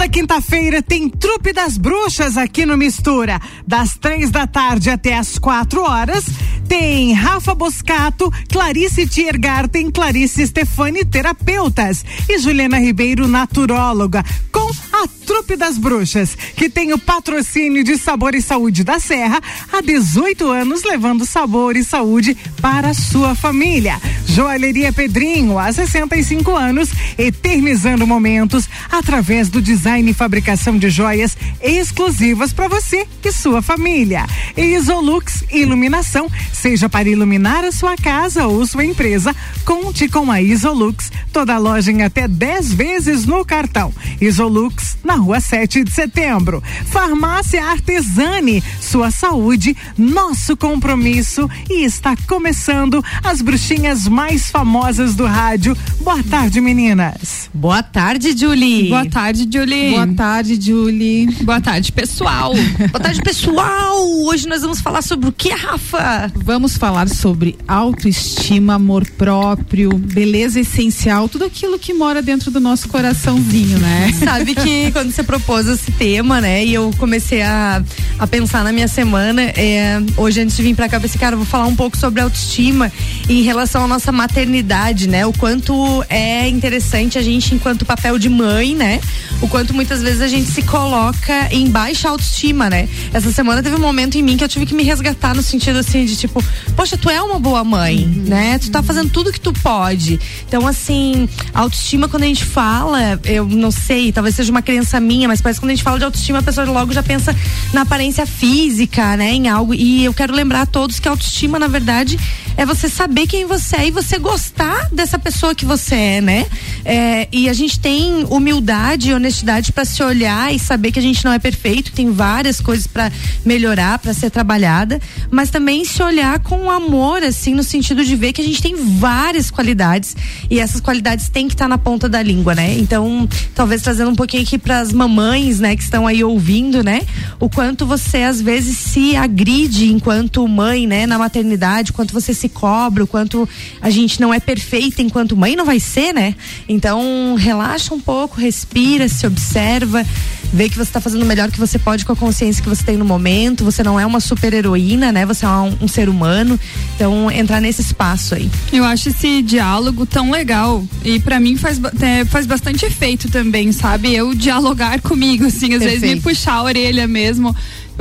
Toda quinta-feira tem Trupe das Bruxas aqui no Mistura. Das três da tarde até as quatro horas, tem Rafa Boscato, Clarice Tiergarten, Clarice Stefani, terapeutas. E Juliana Ribeiro, naturóloga. Com a Trupe das Bruxas, que tem o patrocínio de Sabor e Saúde da Serra há 18 anos, levando sabor e saúde para a sua família. Joalheria Pedrinho, há 65 anos, eternizando momentos através do design e fabricação de joias exclusivas para você e sua família. Isolux Iluminação, seja para iluminar a sua casa ou sua empresa, conte com a Isolux. Toda loja em até 10 vezes no cartão. Isolux, na rua 7 de setembro. Farmácia Artesani, sua saúde, nosso compromisso. E está começando as bruxinhas mais famosas do rádio. Boa tarde, meninas. Boa tarde, Julie. Boa tarde, Julie. Boa tarde, Julie. Boa tarde, pessoal. Boa tarde, pessoal. Hoje nós vamos falar sobre o que, Rafa? Vamos falar sobre autoestima, amor próprio, beleza essencial, tudo aquilo que mora dentro do nosso coraçãozinho, né? Sabe que quando você propôs esse tema, né, e eu comecei a, a pensar na minha semana, é, hoje antes de vir pra cá, eu pensei, cara, eu vou falar um pouco sobre autoestima em relação à nossa maternidade, né? O quanto é interessante a gente, enquanto papel de mãe, né? O quanto muitas vezes a gente se coloca em baixa autoestima, né? Essa semana teve um momento em mim que eu tive que me resgatar no sentido assim de tipo, poxa, tu é uma boa mãe, uhum. né? Tu tá fazendo tudo que tu pode. Então, assim, autoestima, quando a gente fala, eu não sei, talvez seja uma crença minha, mas parece que quando a gente fala de autoestima, a pessoa logo já pensa na aparência física, né? Em algo. E eu quero lembrar a todos que autoestima, na verdade, é você saber quem você é e você gostar dessa pessoa que você é, né? É, e a gente tem humildade e honestidade para se olhar e saber que a gente não é perfeito, tem várias coisas para melhorar, para ser trabalhada, mas também se olhar com amor, assim, no sentido de ver que a gente tem várias qualidades e essas qualidades têm que estar tá na ponta da língua, né? Então, talvez trazendo um pouquinho aqui para as mamães, né, que estão aí ouvindo, né? O quanto você às vezes se agride enquanto mãe, né, na maternidade, quanto você se cobra, o quanto a gente não é perfeita enquanto mãe, não vai ser, né? Então, relaxa um pouco, respira, se observa, vê que você está fazendo o melhor que você pode com a consciência que você tem no momento. Você não é uma super heroína, né? Você é um, um ser humano. Então, entrar nesse espaço aí. Eu acho esse diálogo tão legal. E para mim faz, é, faz bastante efeito também, sabe? Eu dialogar comigo, assim, às Perfeito. vezes me puxar a orelha mesmo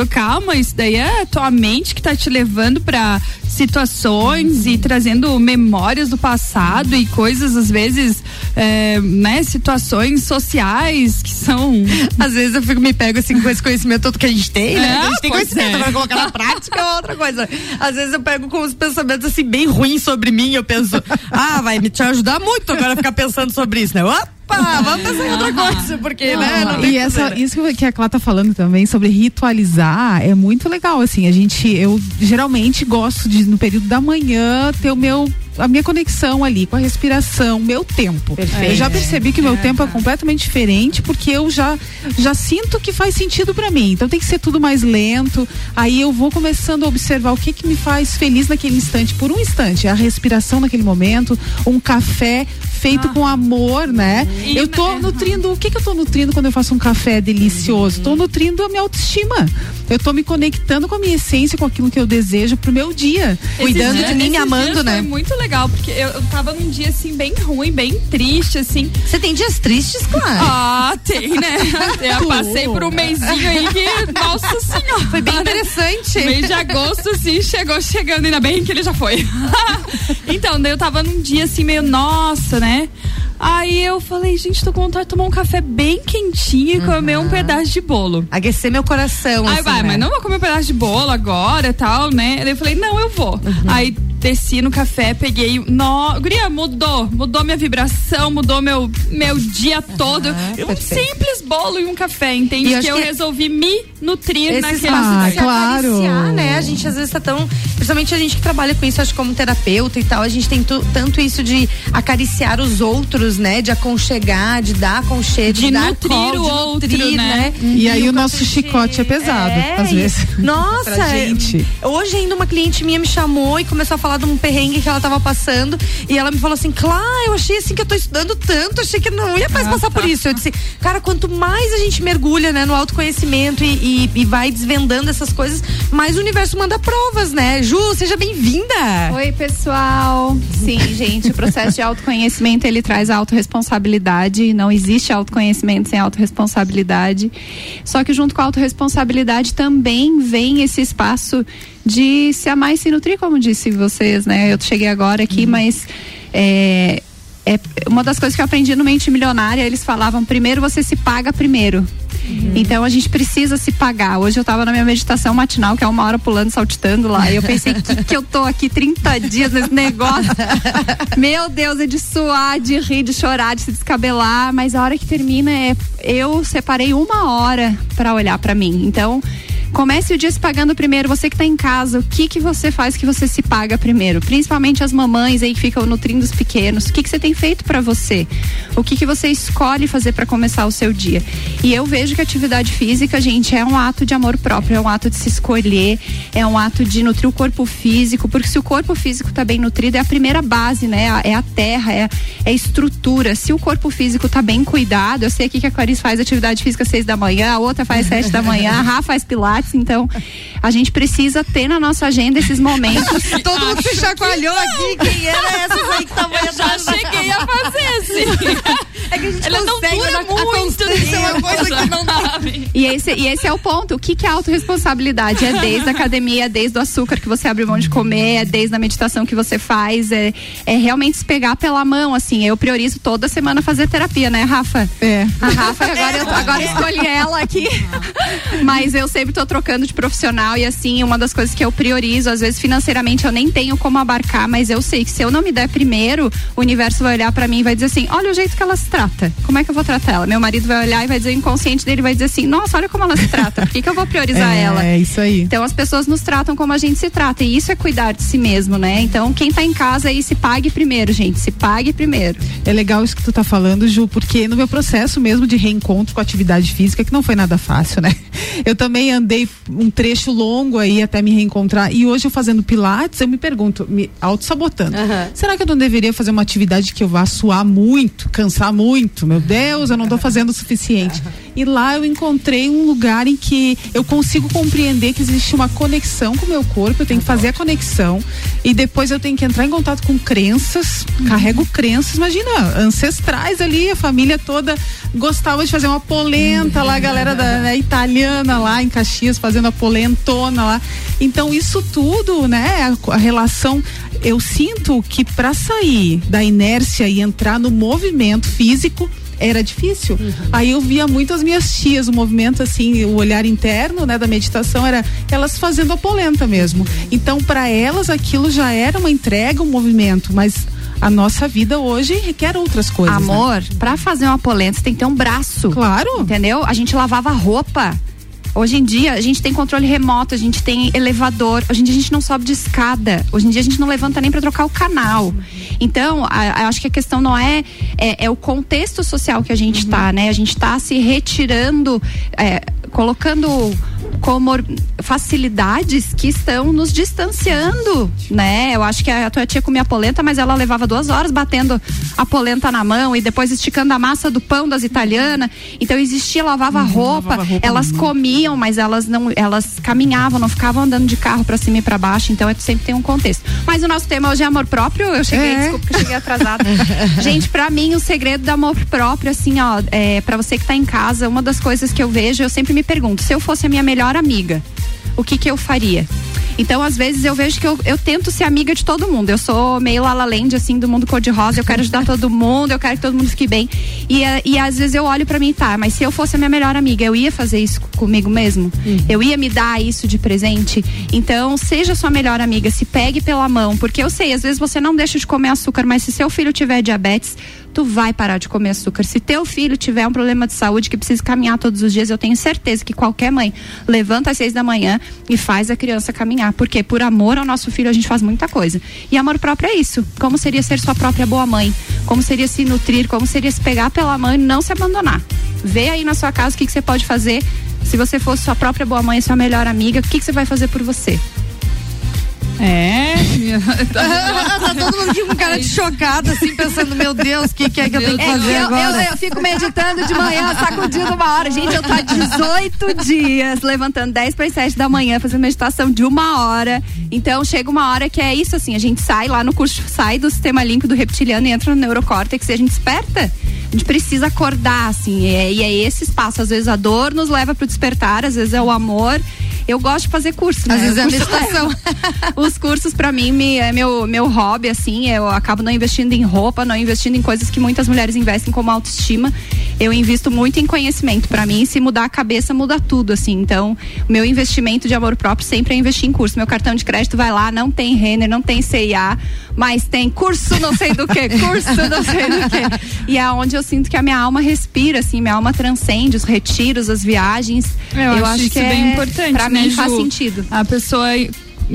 calma, isso daí é tua mente que tá te levando para situações e trazendo memórias do passado e coisas, às vezes, é, né, situações sociais que são. Às vezes eu fico, me pego assim com esse conhecimento todo que a gente tem, né? É, a gente tem conhecimento, é. colocar na prática é outra coisa. Às vezes eu pego com os pensamentos assim, bem ruins sobre mim, eu penso, ah, vai me te ajudar muito agora ficar pensando sobre isso, né? Opa! vamos pensar em outra coisa, porque, não, né? Não e essa, isso que a Clá tá falando também sobre ritualizar é muito legal, assim, a gente, eu geralmente gosto de, no período da manhã, ter o meu a minha conexão ali com a respiração, meu tempo. Perfeito. Eu já percebi que meu é. tempo é completamente diferente porque eu já já sinto que faz sentido para mim. Então tem que ser tudo mais lento. Aí eu vou começando a observar o que que me faz feliz naquele instante, por um instante, a respiração naquele momento, um café feito ah. com amor, né? E eu tô nutrindo, o que que eu tô nutrindo quando eu faço um café delicioso? Tô nutrindo a minha autoestima. Eu tô me conectando com a minha essência, com aquilo que eu desejo pro meu dia, cuidando de mim, amando, né? muito legal legal, porque eu, eu tava num dia assim, bem ruim, bem triste, assim. Você tem dias tristes, claro? Ah, tem, né? Eu passei por um mêsinho aí que, nossa senhora. Foi bem interessante. Mês de agosto, assim, chegou chegando, ainda bem que ele já foi. então, daí eu tava num dia assim, meio, nossa, né? Aí eu falei, gente, tô com vontade de tomar um café bem quentinho e comer um pedaço de bolo. Aquecer meu coração. Aí assim, vai, né? mas não vou comer um pedaço de bolo agora e tal, né? Aí eu falei, não, eu vou. Uhum. Aí desci no café, peguei. No, guria, mudou. Mudou minha vibração, mudou meu, meu dia todo. um simples bolo e um café, entende? Que eu que resolvi me nutrir naquele ah, claro. né? A gente às vezes tá tão. Principalmente a gente que trabalha com isso, acho como terapeuta e tal, a gente tem tanto isso de acariciar os outros né? De aconchegar, de dar aconchego, de, de dar nutrir call, o outro, nutrir, né? né? E, e, aí o, nosso chicote é pesado, é, às vezes. Nossa, hoje ainda uma cliente minha me chamou e começou a falar falar de um perrengue que ela tava passando e ela me falou assim: Claro, eu achei assim que eu tô estudando tanto, achei que não ia mais ah, passar tá. por isso. Eu disse, cara, quanto mais a gente mergulha, né, no autoconhecimento e, e, e vai desvendando essas coisas, mais o universo manda provas, né? Ju, seja bem-vinda! Oi, pessoal. Sim, gente, o processo de autoconhecimento ele traz autorresponsabilidade. Não existe autoconhecimento sem autorresponsabilidade. Só que junto com a autorresponsabilidade também vem esse espaço de se amar e se nutrir, como disse vocês, né? Eu cheguei agora aqui, uhum. mas é, é uma das coisas que eu aprendi no Mente Milionária, eles falavam, primeiro você se paga primeiro. Uhum. Então a gente precisa se pagar. Hoje eu estava na minha meditação matinal, que é uma hora pulando, saltitando lá. E eu pensei, que, que eu tô aqui 30 dias nesse negócio? Meu Deus, é de suar, de rir, de chorar, de se descabelar. Mas a hora que termina é. Eu separei uma hora para olhar para mim. Então Comece o dia se pagando primeiro. Você que está em casa, o que que você faz que você se paga primeiro? Principalmente as mamães aí que ficam nutrindo os pequenos. O que que você tem feito para você? O que que você escolhe fazer para começar o seu dia? E eu vejo que atividade física, gente, é um ato de amor próprio, é um ato de se escolher, é um ato de nutrir o corpo físico, porque se o corpo físico está bem nutrido, é a primeira base, né? É a terra, é, é a estrutura. Se o corpo físico está bem cuidado, eu sei aqui que a Clarice faz atividade física às seis da manhã, a outra faz sete da manhã, a Rafa faz pilates então, a gente precisa ter na nossa agenda esses momentos. Todo mundo se chacoalhou aqui. Quem era essa aí que tava Eu já cheguei a fazer, assim. É que a gente Ela consegue, não dura muito. A, a é uma coisa que não dá. E esse, e esse é o ponto. O que, que é autorresponsabilidade? É desde a academia, é desde o açúcar que você abre mão de comer, é desde a meditação que você faz. É, é realmente se pegar pela mão, assim. Eu priorizo toda semana fazer terapia, né, Rafa? É. A Rafa, agora, eu, agora escolhi ela aqui. Mas eu sempre tô trocando de profissional e assim, uma das coisas que eu priorizo, às vezes financeiramente eu nem tenho como abarcar, mas eu sei que se eu não me der primeiro, o universo vai olhar para mim e vai dizer assim: olha o jeito que ela se trata. Como é que eu vou tratar ela? Meu marido vai olhar e vai dizer, o inconsciente dele vai dizer assim: nossa, olha como ela se trata. Por que, que eu vou priorizar é, ela? É isso aí. Então as pessoas nos tratam como a gente se trata. E isso é cuidar de si mesmo, né? Então quem tá em casa aí se pague primeiro, gente. Se pague primeiro. É legal isso que tu tá falando, Ju, porque no meu processo mesmo de reencontro com a atividade física, que não foi nada fácil, né? Eu também andei um trecho longo aí até me reencontrar. E hoje eu fazendo pilates, eu me pergunto, me auto-sabotando. Uhum. Será que eu não deveria fazer uma atividade que eu vá suar muito, cansar muito? Meu Deus, eu não tô fazendo o suficiente. E lá eu encontrei um lugar em que eu consigo compreender que existe uma conexão com o meu corpo, eu tenho que fazer a conexão e depois eu tenho que entrar em contato com crenças, uhum. carrego crenças, imagina, ancestrais ali, a família toda gostava de fazer uma polenta lá, a galera da né, italiana lá em Caxias fazendo a polentona lá. Então isso tudo, né, a, a relação eu sinto que para sair da inércia e entrar no movimento físico era difícil. Uhum. Aí eu via muito as minhas tias, o movimento assim, o olhar interno, né, da meditação era elas fazendo a polenta mesmo. Então, para elas aquilo já era uma entrega, um movimento, mas a nossa vida hoje requer outras coisas. Né? Amor, né? para fazer uma polenta você tem que ter um braço. Claro. Entendeu? A gente lavava roupa. Hoje em dia a gente tem controle remoto, a gente tem elevador. Hoje em dia a gente não sobe de escada. Hoje em dia a gente não levanta nem para trocar o canal. Então, a, a, acho que a questão não é, é, é o contexto social que a gente está, uhum. né? A gente está se retirando, é, colocando como facilidades que estão nos distanciando, né? Eu acho que a tua tia comia polenta, mas ela levava duas horas batendo a polenta na mão e depois esticando a massa do pão das italianas. Então existia lavava, uhum, roupa, lavava roupa, elas comiam, mas elas não, elas caminhavam, não ficavam andando de carro para cima e para baixo. Então é, sempre tem um contexto. Mas o nosso tema hoje é amor próprio. Eu cheguei, é. desculpa que eu cheguei atrasada. Gente, para mim o segredo do amor próprio, assim, ó, é, para você que tá em casa, uma das coisas que eu vejo, eu sempre me pergunto, se eu fosse a minha melhor amiga, o que que eu faria? Então, às vezes, eu vejo que eu, eu tento ser amiga de todo mundo. Eu sou meio Lala Land, assim, do mundo cor-de-rosa. Eu quero ajudar todo mundo, eu quero que todo mundo fique bem. E, eh, e às vezes eu olho para mim, tá, mas se eu fosse a minha melhor amiga, eu ia fazer isso comigo mesmo? Uhum. Eu ia me dar isso de presente? Então, seja sua melhor amiga, se pegue pela mão. Porque eu sei, às vezes você não deixa de comer açúcar, mas se seu filho tiver diabetes, tu vai parar de comer açúcar. Se teu filho tiver um problema de saúde que precisa caminhar todos os dias, eu tenho certeza que qualquer mãe levanta às seis da manhã e faz a criança caminhar. Porque por amor ao nosso filho a gente faz muita coisa. E amor próprio é isso. Como seria ser sua própria boa mãe? Como seria se nutrir? Como seria se pegar pela mãe e não se abandonar? Vê aí na sua casa o que, que você pode fazer. Se você fosse sua própria boa mãe, sua melhor amiga, o que, que você vai fazer por você? É. tá todo mundo aqui com cara de chocado, assim, pensando, meu Deus, o que, que, é que eu tenho que fazer eu, agora? Eu, eu, fico meditando de manhã, sacudindo uma hora. Gente, eu tô há 18 dias levantando 10 para 7 da manhã, fazendo meditação de uma hora. Então chega uma hora que é isso assim, a gente sai lá no curso, sai do sistema limpo do reptiliano e entra no neurocórtex e a gente desperta. A gente precisa acordar, assim, e é, e é esse espaço. Às vezes a dor nos leva para o despertar, às vezes é o amor. Eu gosto de fazer curso, né? Às vezes é a meditação. Os cursos para mim me, é meu, meu hobby, assim, eu acabo não investindo em roupa, não investindo em coisas que muitas mulheres investem como autoestima. Eu invisto muito em conhecimento. Para mim, se mudar a cabeça, muda tudo, assim. Então, o meu investimento de amor próprio sempre é investir em curso. Meu cartão de crédito vai lá, não tem Renner, não tem CIA, mas tem curso não sei do que, curso não sei do que. E é onde eu sinto que a minha alma respira, assim, minha alma transcende os retiros, as viagens. Eu, eu acho, acho que é bem importante. Pra né, Ju? faz sentido. A pessoa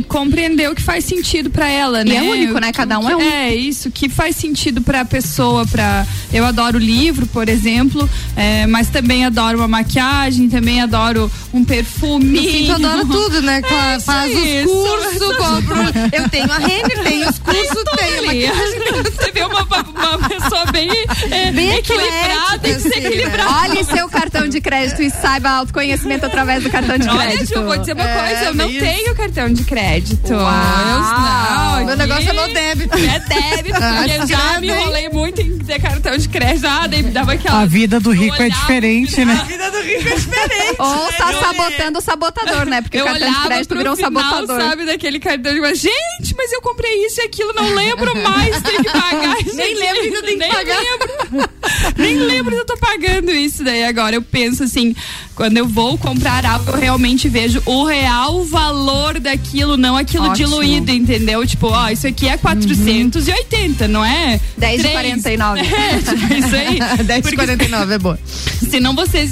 compreender o que faz sentido para ela, e né? é único, né? Cada um é um. É isso que faz sentido para a pessoa. Para eu adoro livro, por exemplo, é, mas também adoro uma maquiagem, também adoro um perfume. Sim, tu adora tudo, né? É, Faz os cursos, compro. Eu tenho a Renner, tenho os cursos, tenho a maquiagem. Você vê uma, uma pessoa bem, é, bem equilibrada, tem que ser assim, equilibrada. Né? Olhe seu cartão de crédito e saiba autoconhecimento através do cartão de crédito. Olha, Ju, vou dizer uma É, coisa, eu não tenho cartão de crédito. Uau. Eu, não, Meu negócio é no débito. É débito, porque eu já credo, me enrolei muito em ter cartão de crédito. Ah, daí me dava aquela. A vida do rico é diferente, né? A vida do rico é diferente. Ou tá sabotando o sabotador, né? Porque eu o cartão de crédito virou um final, sabotador. sabe, daquele cartão de crédito. Gente, mas eu comprei isso e aquilo, não lembro mais, tenho que pagar isso Nem lembro que eu tenho que Nem pagar. lembro. Nem lembro que eu tô pagando isso. Daí agora eu penso assim, quando eu vou comprar algo, eu realmente vejo o real valor daquilo, não aquilo Ótimo. diluído, entendeu? Tipo, ó, isso aqui é 480, não é? 10 de Três. 49. É, tipo, isso aí. 10,49 é boa. Senão você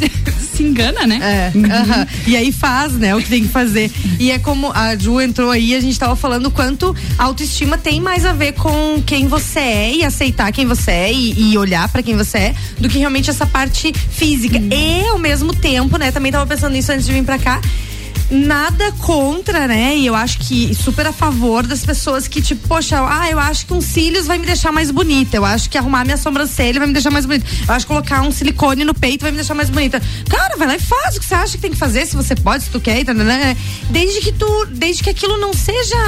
se, engana, né? É, aham. E aí faz, né, o que tem que fazer. E é como a Ju entrou aí, a gente tava falando o quanto a autoestima tem mais a ver com quem você é e aceitar quem você é e, e olhar pra quem você é, do que realmente essa parte física. E ao mesmo tempo, né, também tava pensando nisso antes de vir pra cá. Nada contra, né? E eu acho que super a favor das pessoas que, tipo, poxa, ah, eu acho que um cílios vai me deixar mais bonita. Eu acho que arrumar minha sobrancelha vai me deixar mais bonita. Eu acho que colocar um silicone no peito vai me deixar mais bonita. Cara, vai lá e faz o que você acha que tem que fazer, se você pode, se tu quer, tá, né, né? Desde que tu, desde que aquilo não seja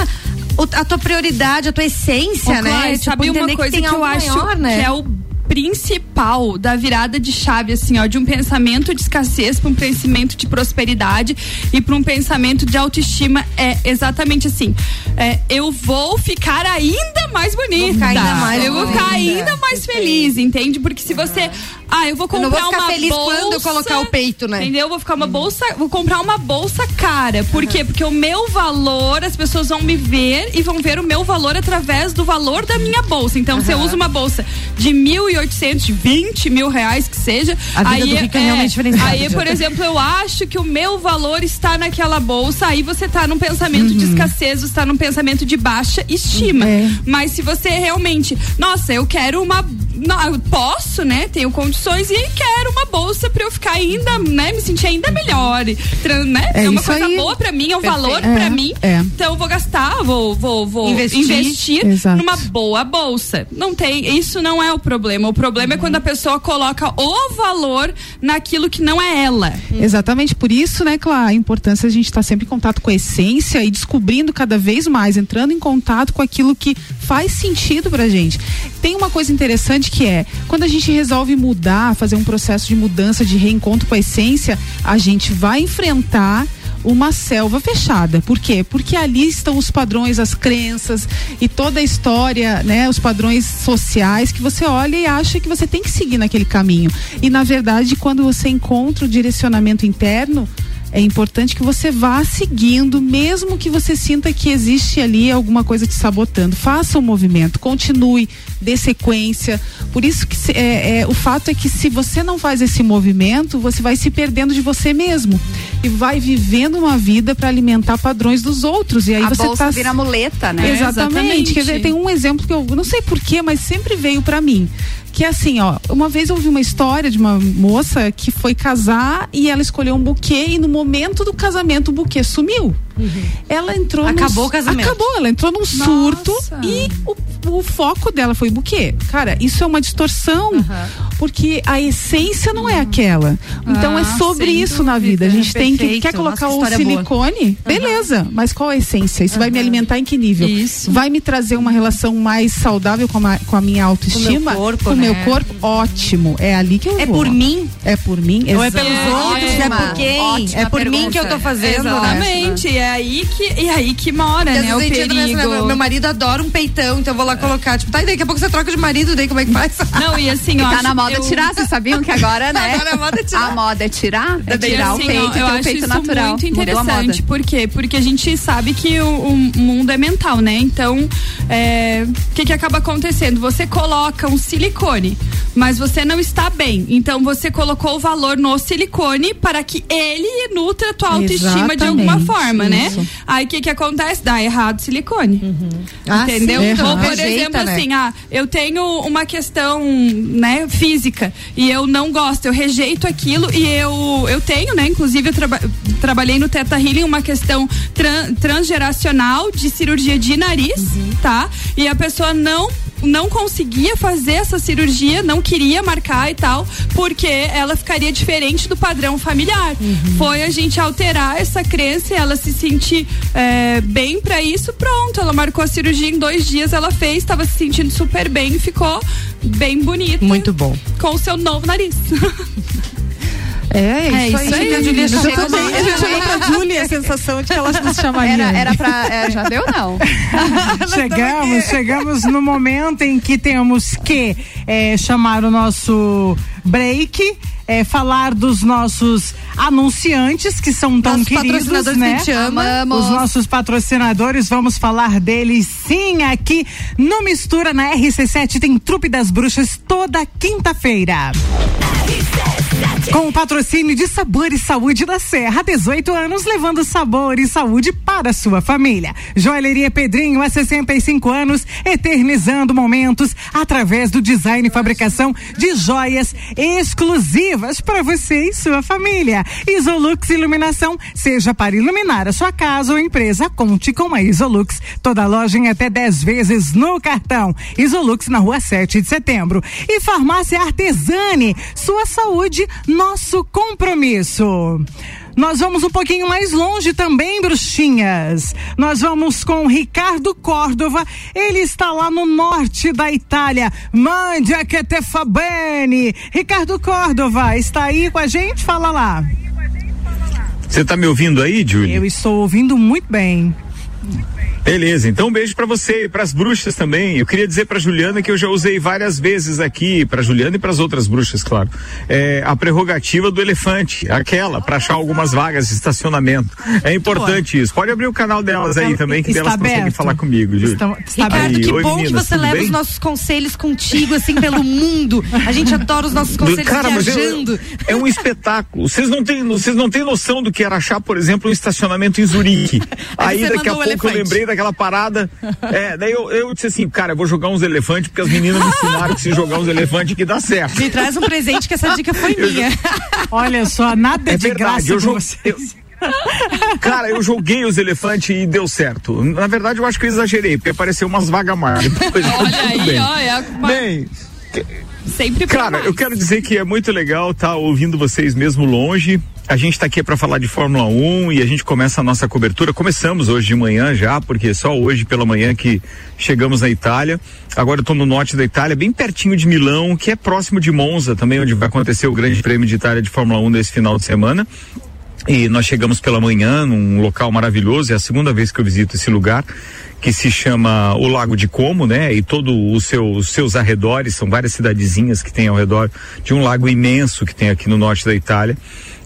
a tua prioridade, a tua essência, Ô, né? Tipo, sabe uma coisa tem que, eu algo acho maior, né? que é o principal da virada de chave, assim, ó, de um pensamento de escassez para um pensamento de prosperidade e para um pensamento de autoestima é exatamente assim. É, eu vou ficar ainda mais bonita. ficar ainda mais eu vou ficar ainda mais feliz, entende? Porque se você, ah, eu vou Eu comprar não vou ficar uma feliz bolsa, quando eu colocar o peito, né? Entendeu? Eu vou ficar uma bolsa, vou comprar uma bolsa cara. Por quê? Porque o meu valor, as pessoas vão me ver e vão ver o meu valor através do valor da minha bolsa. Então, se eu uso uma bolsa de 1.800, de 20 mil reais que seja, A vida aí do rico é realmente diferenciada, Aí, por exemplo, eu acho que o meu valor está naquela bolsa, aí você tá num pensamento Uhum. de escassez, você tá num pensamento de baixa estima. É. Mas se você realmente, nossa, eu quero uma. Não, posso, né? Tenho condições e quero uma bolsa pra eu ficar ainda, né? Me sentir ainda melhor. né? É É, uma coisa aí. boa pra mim, é um Perfeito. valor É, pra mim. é. Então eu vou gastar, vou, vou, vou Investir. investir, Exato. numa boa bolsa. Não tem, isso não é o problema. O problema é quando a pessoa coloca o valor naquilo que não é ela. Exatamente, por isso, né, Clá, a importância a gente estar sempre em contato com a essência e descobrindo cada vez mais, entrando em contato com aquilo que faz sentido pra gente. Tem uma coisa interessante que é, quando a gente resolve mudar, fazer um processo de mudança, de reencontro com a essência, a gente vai enfrentar uma selva fechada. Por quê? Porque ali estão os padrões, as crenças e toda a história, né, os padrões sociais que você olha e acha que você tem que seguir naquele caminho. E na verdade, quando você encontra o direcionamento interno, é importante que você vá seguindo, mesmo que você sinta que existe ali alguma coisa te sabotando. Faça o movimento, continue, dê sequência. Por isso que é, é, o fato é que se você não faz esse movimento, você vai se perdendo de você mesmo e vai vivendo uma vida para alimentar padrões dos outros. E aí a você bolsa tá vira muleta, né? Exatamente. exatamente. Quer dizer, tem um exemplo que eu não sei porquê, mas sempre veio pra mim. Que é assim, ó, uma vez eu ouvi uma história de uma moça que foi casar e ela escolheu um buquê e no momento do casamento o buquê sumiu. Uhum. Ela entrou Acabou no, o casamento. Acabou, ela entrou num surto e o, o, foco dela foi o quê? Cara, isso é uma distorção, uhum. porque a essência não é aquela. Então é ah, é sobre isso dúvida. na vida. A gente tem que quer colocar Nossa, o silicone, beleza, mas qual a essência? Isso vai me alimentar em que nível? Isso. Vai me trazer uma relação mais saudável com a, com a minha autoestima? Com o meu corpo, com né? meu corpo, ótimo. É ali que eu é vou. É por mim? É por mim? Ou é pelos outros? É por quem? Ótima é por pergunta. mim que eu tô fazendo, né? Exatamente. Né? É aí que, é aí que mora, Porque né? O perigo. Meu marido adora um peitão, então eu vou lá colocar. Tipo, tá, e daqui a pouco você troca de marido, daí como é que faz? Não, e assim, ó. Tá na moda eu... tirar, vocês sabiam que agora, né? Agora a moda é tirar. A moda é tirar? É tirar assim, o peito, ó, eu acho o peito isso natural. muito interessante. Por quê? Porque a gente sabe que o, o mundo é mental, né? Então, o é, que que acaba acontecendo? Você coloca um silicone, mas você não está bem. Então, você colocou o valor no silicone para que ele nutra a tua autoestima Exatamente, de alguma forma, né? Né? Aí, o que que acontece? Dá errado o silicone. Uhum. Ah, entendeu? Sim, Ou, por Rejeita, exemplo, né? assim, ah, eu tenho uma questão, né, física e eu não gosto, eu rejeito aquilo e eu, eu tenho, né, inclusive eu traba, trabalhei no Teta Healing uma questão tran, transgeracional de cirurgia de nariz, uhum. tá? E a pessoa não não conseguia fazer essa cirurgia, não queria marcar e tal, porque ela ficaria diferente do padrão familiar. Uhum. Foi a gente alterar essa crença e ela se sentir é, bem para isso, pronto. Ela marcou a cirurgia em dois dias, ela fez, estava se sentindo super bem e ficou bem bonita. Muito bom. Com o seu novo nariz. É, é isso, isso aí. aí. A Julia chegou também. A gente olhou pra Julia a sensação de que ela nos chamaria. Era, era pra. É, já deu, não? chegamos, chegamos no momento em que temos que é, chamar o nosso break. É, falar dos nossos anunciantes que são tão nossos queridos, né? Que Amamos. Os nossos patrocinadores, vamos falar deles sim aqui no Mistura na RC7 tem Trupe das Bruxas toda quinta-feira. Com o patrocínio de Sabor e Saúde da Serra, 18 anos levando sabor e saúde para sua família. Joalheria Pedrinho, há 65 anos, eternizando momentos através do design e fabricação de joias exclusivas para você e sua família. Isolux Iluminação, seja para iluminar a sua casa ou empresa, conte com a Isolux. Toda loja em até 10 vezes no cartão. Isolux na rua 7 de setembro. E Farmácia Artesani, sua saúde nosso compromisso. Nós vamos um pouquinho mais longe também, bruxinhas. Nós vamos com Ricardo Córdova. Ele está lá no norte da Itália. Mande a que te fa bene. Ricardo Córdova, está aí com a gente? Fala lá. Você está me ouvindo aí, Júlia? Eu estou ouvindo muito bem. Beleza, então um beijo para você e para as bruxas também. Eu queria dizer para Juliana que eu já usei várias vezes aqui, para Juliana e para as outras bruxas, claro, é, a prerrogativa do elefante, aquela, para achar algumas vagas de estacionamento. É importante isso. Pode abrir o canal delas aí também, que delas conseguem falar comigo. Está, está Ricardo, aí, que bom meninas, que você leva bem? os nossos conselhos contigo, assim, pelo mundo. A gente adora os nossos conselhos Cara, viajando. É, é, um espetáculo. Vocês não têm, vocês não têm noção do que era achar, por exemplo, um estacionamento em Zurique. aí daqui a pouco eu lembrei da aquela parada. É, daí eu, eu disse assim, cara, eu vou jogar uns elefantes, porque as meninas me ensinaram que se jogar uns elefantes que dá certo. Me traz um presente que essa dica foi minha. Olha só, nada é de verdade, graça eu jogo, eu, Cara, eu joguei os elefantes e deu certo. Na verdade, eu acho que eu exagerei, porque apareceu umas vagas mais. olha aí, bem. olha. Bem, Sempre Cara, eu quero dizer que é muito legal estar tá ouvindo vocês mesmo longe. A gente está aqui para falar de Fórmula 1 e a gente começa a nossa cobertura. Começamos hoje de manhã já, porque só hoje pela manhã que chegamos na Itália. Agora estou no norte da Itália, bem pertinho de Milão, que é próximo de Monza também, onde vai acontecer o Grande Prêmio de Itália de Fórmula 1 nesse final de semana. E nós chegamos pela manhã num local maravilhoso, é a segunda vez que eu visito esse lugar que se chama o Lago de Como, né? E todo os seu, seus arredores, são várias cidadezinhas que tem ao redor de um lago imenso que tem aqui no norte da Itália.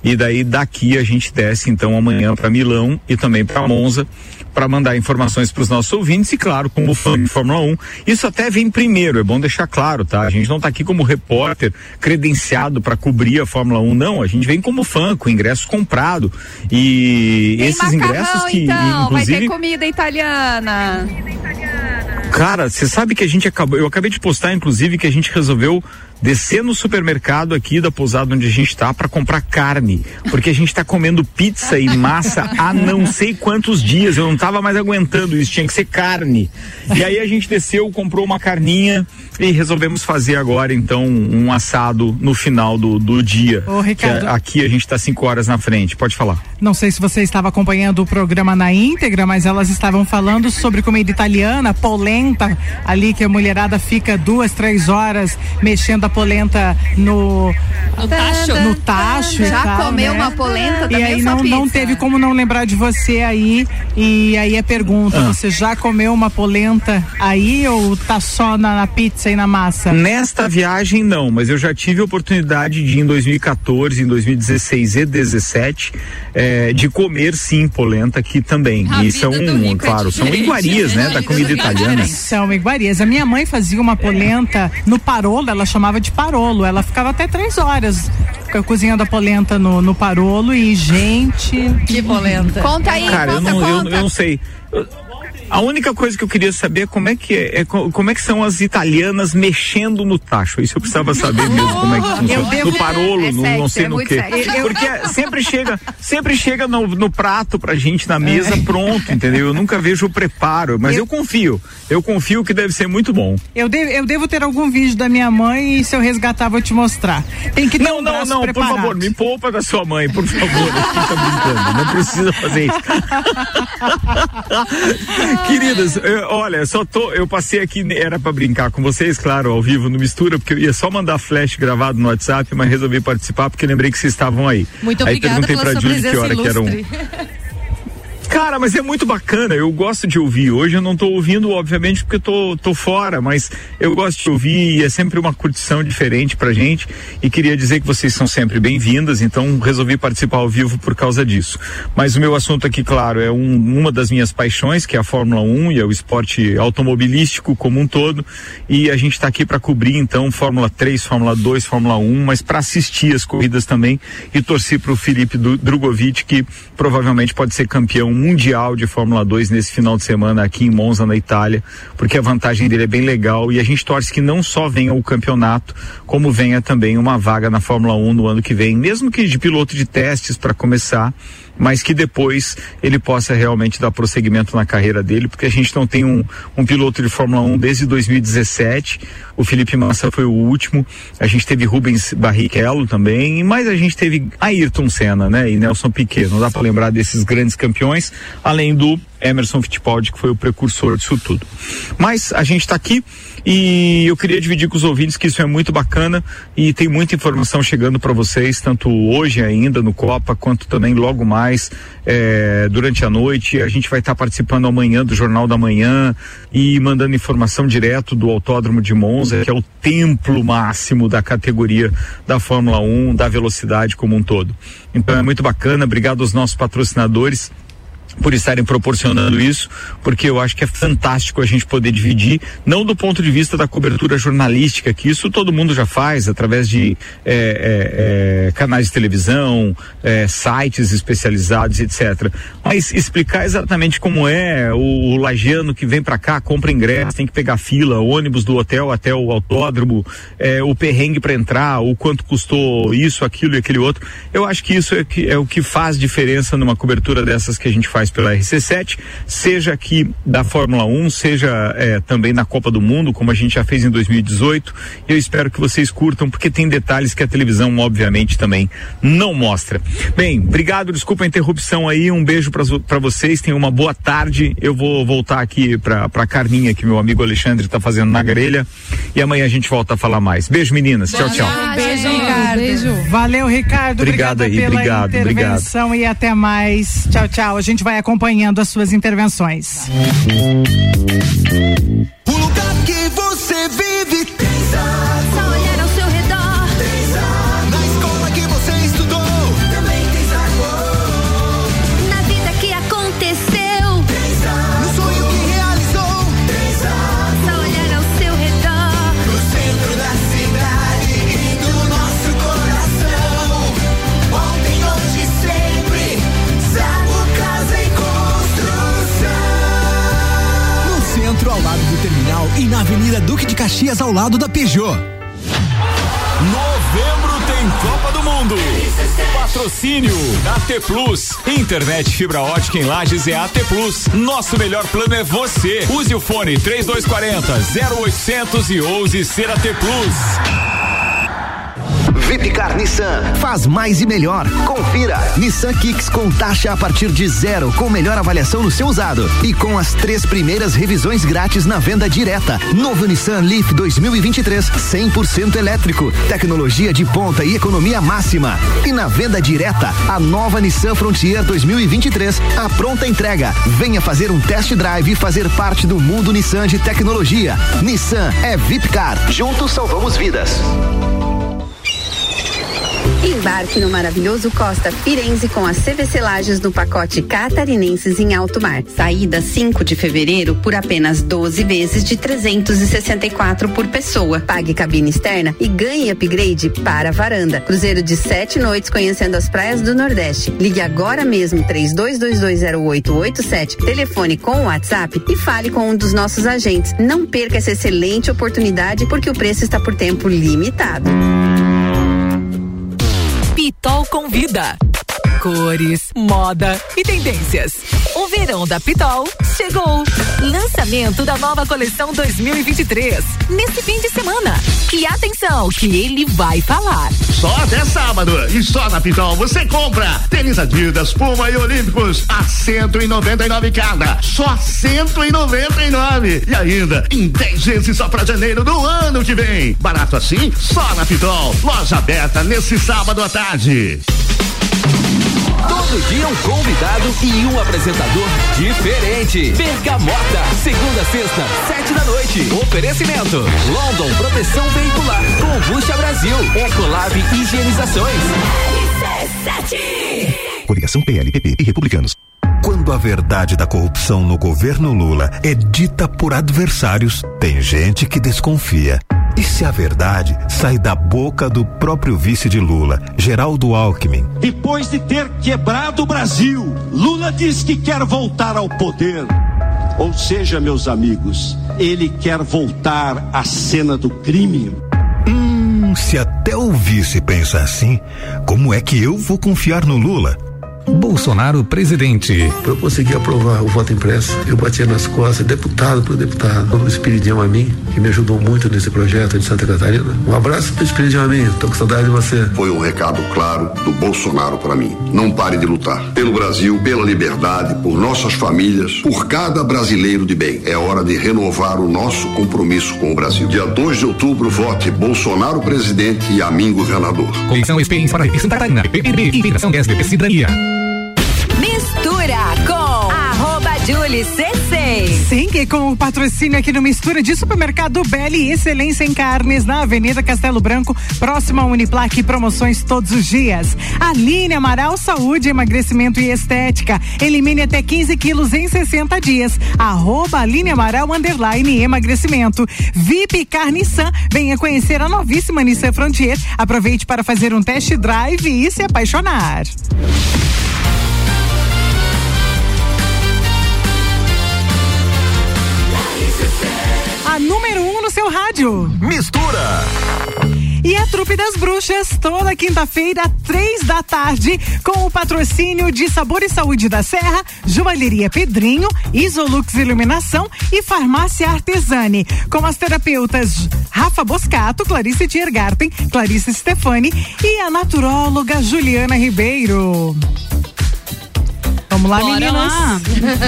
E daí daqui a gente desce então amanhã para Milão e também para Monza para mandar informações para os nossos ouvintes e, claro, como fã de Fórmula 1. Isso até vem primeiro, é bom deixar claro, tá? A gente não está aqui como repórter credenciado para cobrir a Fórmula 1, não. A gente vem como fã, com ingresso comprado. E Tem esses macarrão, ingressos que. Então, inclusive... vai ter comida italiana. Cara, você sabe que a gente acabou. Eu acabei de postar, inclusive, que a gente resolveu descer no supermercado aqui da pousada onde a gente está para comprar carne, porque a gente está comendo pizza e massa há não sei quantos dias. Eu não estava mais aguentando isso, tinha que ser carne. E aí a gente desceu, comprou uma carninha e resolvemos fazer agora então um assado no final do, do dia. Ô, Ricardo. É, aqui a gente está cinco horas na frente. Pode falar. Não sei se você estava acompanhando o programa na íntegra, mas elas estavam falando sobre comida italiana, polenta, ali que a mulherada fica duas, três horas mexendo a polenta no no tacho, no tacho Já tal, comeu né? uma polenta E também aí é só não, não teve como não lembrar de você aí. E aí a pergunta: Ah. você já comeu uma polenta aí ou tá só na, na pizza e na massa? Nesta viagem não, mas eu já tive a oportunidade de em 2014, em 2016 e 2017 eh, de comer sim polenta aqui também. A e vida são, do rico é claro, são iguarias, né? né, A da comida é italiana. São iguarias. A minha mãe fazia uma polenta no parolo, ela chamava de parolo. Ela ficava até três horas co- cozinhando a polenta no, no parolo e, gente. Que polenta. Conta aí, Cara, eu conta, não, eu, conta. eu não sei. Eu- A única coisa que eu queria saber é como é que é, é co- como é que são as italianas mexendo no tacho. Isso eu precisava saber mesmo como é que funciona. devo- no parolo, é no, sexy, não sei é no quê. sexy. Porque sempre chega, sempre chega no, no prato pra gente na mesa pronto, entendeu? Eu nunca vejo o preparo, mas eu, confio. Eu confio que deve ser muito bom. Eu, de- eu devo ter algum vídeo da minha mãe e se eu resgatar vou te mostrar. Tem que ter Não, um não, não, por preparado. favor, me poupa da sua mãe, por favor. Tá brincando, não precisa fazer isso. Queridas, eu- olha, só tô, eu passei aqui, era pra brincar com vocês, claro, ao vivo no Mistura, porque eu ia só mandar flash gravado no WhatsApp, mas resolvi participar porque lembrei que vocês estavam aí. Muito aí obrigada perguntei pela pra Julie que hora que era um. Cara, mas é muito bacana, eu gosto de ouvir. Hoje eu não tô ouvindo, obviamente, porque tô, tô fora, mas eu gosto de ouvir e é sempre uma curtição diferente pra gente. E queria dizer que vocês são sempre bem-vindas, então resolvi participar ao vivo por causa disso. Mas o meu assunto aqui, claro, é um, uma das minhas paixões, que é a Fórmula 1 e é o esporte automobilístico como um todo. E a gente está aqui para cobrir, então, Fórmula 3, Fórmula 2, Fórmula 1, mas para assistir as corridas também e torcer para o Felipe Drogovic, que provavelmente pode ser campeão mundial de Fórmula 2 nesse final de semana aqui em Monza, na Itália, porque a vantagem dele é bem legal e a gente torce que não só venha o campeonato, como venha também uma vaga na Fórmula 1 no ano que vem, mesmo que de piloto de testes para começar, mas que depois ele possa realmente dar prosseguimento na carreira dele, porque a gente não tem um, um piloto de Fórmula 1 desde 2017. O Felipe Massa foi o último. A gente teve Rubens Barrichello também, mas a gente teve Ayrton Senna, né? E Nelson Piquet. Não dá para lembrar desses grandes campeões, além do Emerson Fittipaldi, que foi o precursor disso tudo. Mas a gente está aqui e eu queria dividir com os ouvintes que isso é muito bacana e tem muita informação chegando para vocês, tanto hoje ainda no Copa, quanto também logo mais eh, durante a noite. A gente vai estar participando amanhã do Jornal da Manhã e mandando informação direto do Autódromo de Monza, que é o templo máximo da categoria da Fórmula 1, da velocidade como um todo. Então é muito bacana. Obrigado aos nossos patrocinadores por estarem proporcionando isso, porque eu acho que é fantástico a gente poder dividir, não do ponto de vista da cobertura jornalística, que isso todo mundo já faz através de é, é, é, canais de televisão, é, sites especializados, etc. Mas explicar exatamente como é o, o lagiano que vem para cá, compra ingresso, tem que pegar fila, ônibus do hotel até o autódromo, é, o perrengue para entrar, o quanto custou isso, aquilo e aquele outro. Eu acho que isso é, que, é o que faz diferença numa cobertura dessas que a gente faz pela RC7, seja aqui da Fórmula 1, seja é, também na Copa do Mundo, como a gente já fez em 2018. Eu espero que vocês curtam, porque tem detalhes que a televisão, obviamente, também não mostra. Bem, obrigado, desculpa a interrupção aí, um beijo para vocês, tenham uma boa tarde. Eu vou voltar aqui para a Carninha, que meu amigo Alexandre está fazendo na grelha, e amanhã a gente volta a falar mais. Beijo, meninas. Tchau, tchau. Beijo, Ricardo. Beijo. Valeu, Ricardo. Obrigado Obrigada aí, pela obrigado, intervenção e até mais. Tchau, tchau. A gente vai acompanhando as suas intervenções. Avenida Duque de Caxias, ao lado da Peugeot. Copa do Mundo. Patrocínio AT Plus. Internet fibra ótica em Lages é AT Plus. Nosso melhor plano é você. Use o fone 3240 0800 e ouse ser AT Plus. Vipcar Nissan faz mais e melhor. Confira. Nissan Kicks com taxa a partir de zero, com melhor avaliação no seu usado e com as três primeiras revisões grátis na venda direta. Novo Nissan Leaf 2023, 100% elétrico, tecnologia de ponta e economia máxima. E na venda direta, a nova Nissan Frontier 2023, a pronta entrega. Venha fazer um test drive e fazer parte do mundo Nissan de tecnologia. Nissan é Vipcar. Juntos salvamos vidas. Embarque no maravilhoso Costa Firenze com as CVC Lages no pacote Catarinenses em Alto Mar. Saída 5 de fevereiro por apenas 12 vezes de 364 por pessoa. Pague cabine externa e ganhe upgrade para a varanda. Cruzeiro de sete noites conhecendo as praias do Nordeste. Ligue agora mesmo 32220887, telefone com o WhatsApp e fale com um dos nossos agentes. Não perca essa excelente oportunidade porque o preço está por tempo limitado. Pitol convida. Cores, moda e tendências. O verão da Pitol chegou. Lançamento da nova coleção 2023. Nesse fim de semana. E atenção, que ele vai falar. Só até sábado. E só na Pitol você compra tênis Adidas, Puma e Olímpicos a 199 cada. Só 199. E ainda em 10 vezes só pra janeiro do ano que vem. Barato assim? Só na Pitol. Loja aberta nesse sábado à tarde. Todo dia um convidado e um apresentador diferente. Bergamota, segunda, sexta, sete da noite. Oferecimento: London Proteção Veicular, Combucha Brasil, Ecolab Higienizações. Coligação PLPP e Republicanos. Quando a verdade da corrupção no governo Lula é dita por adversários, tem gente que desconfia. E se a verdade sai da boca do próprio vice de Lula, Geraldo Alckmin? Depois de ter quebrado o Brasil, Lula diz que quer voltar ao poder. Ou seja, meus amigos, ele quer voltar à cena do crime. Hum, se até o vice pensa assim, como é que eu vou confiar no Lula? Bolsonaro presidente. Para eu conseguir aprovar o voto impresso, eu batia nas costas, deputado por deputado. O Espiridião a mim, que me ajudou muito nesse projeto de Santa Catarina. Um abraço pro Espiridião a mim, tô com saudade de você. Foi um recado claro do Bolsonaro para mim. Não pare de lutar. Pelo Brasil, pela liberdade, por nossas famílias, por cada brasileiro de bem. É hora de renovar o nosso compromisso com o Brasil. Dia 2 de outubro, vote Bolsonaro presidente e a mim governador. Comissão Experiência para Santa Catarina, PPB e Federação SBP Cidadania. Julie C6. Sim, com o patrocínio aqui no Mistura de Supermercado Belli, excelência em carnes na Avenida Castelo Branco, próximo ao Uniplaque, promoções todos os dias. Aline Amaral Saúde, emagrecimento e estética. Elimine até 15 quilos em 60 dias. Arroba Aline Amaral underline emagrecimento. VIP Carniçan, venha conhecer a novíssima Nissan Frontier. Aproveite para fazer um test drive e se apaixonar. Número um no seu rádio. Mistura. E a Trupe das Bruxas, toda quinta-feira, três da tarde, com o patrocínio de Sabor e Saúde da Serra, Joalheria Pedrinho, Isolux Iluminação e Farmácia Artesani. Com as terapeutas Rafa Boscato, Clarice Tiergarten, Clarice Stefani e a naturóloga Juliana Ribeiro. Vamos lá, Bora meninas. lá.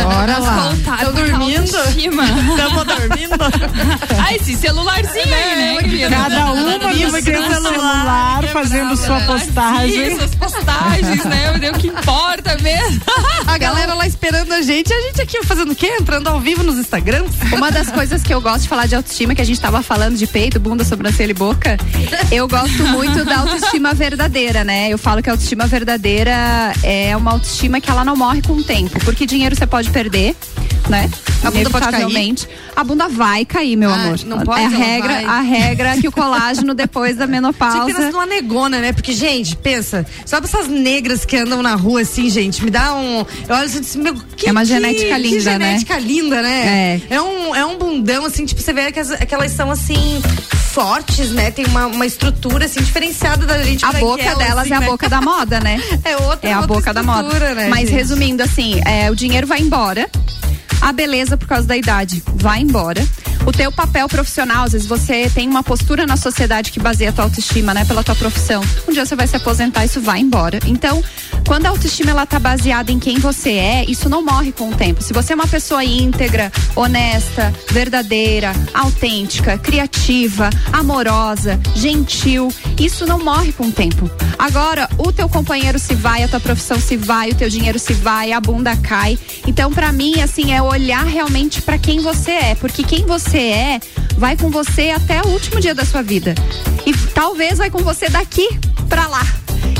Bora lá. com aquela autoestima. Tamo dormindo? Ah, esse celularzinho aí, né? querida? Cada uma no Viva seu celular, fazendo sua postagem. Isso, as postagens, né? O que importa mesmo. A galera lá esperando a gente, e a gente aqui fazendo o quê? Entrando ao vivo nos Instagrams? Uma das coisas que eu gosto de falar de autoestima, que a gente tava falando de peito, bunda, sobrancelha e boca, eu gosto muito da autoestima verdadeira, né? Eu falo que a autoestima verdadeira é uma autoestima que ela não morre com o tempo, porque dinheiro você pode perder, né? A bunda pode cair? A bunda vai cair, meu Ah, amor. não pode, é a regra, vai. a regra que o colágeno depois da menopausa. pensa numa negona, né? Porque, gente, pensa, sabe essas negras que andam na rua assim, gente? Me dá um. Eu olho assim, meu, que, É uma que- genética que linda, né? genética linda, né? É. um, é um bundão, assim, tipo, você vê que, as- que elas são assim. Fortes, né? Tem uma, uma estrutura assim diferenciada da gente. A boca delas assim, é a né? boca da moda, né? É outra É a outra boca da moda. estrutura, né, Mas gente? resumindo, assim, é, o dinheiro vai embora. A beleza, por causa da idade, vai embora. O teu papel profissional, às vezes você tem uma postura na sociedade que baseia a tua autoestima, né? Pela tua profissão. Um dia você vai se aposentar, isso vai embora. Então, quando a autoestima ela tá baseada em quem você é, isso não morre com o tempo. Se você é uma pessoa íntegra, honesta, verdadeira, autêntica, criativa, amorosa, gentil, isso não morre com o tempo. Agora, o teu companheiro se vai, a tua profissão se vai, o teu dinheiro se vai, a bunda cai. Então, pra mim, assim, é olhar realmente pra quem você é, porque quem você é vai com você até o último dia da sua vida. E talvez vai com você daqui pra lá.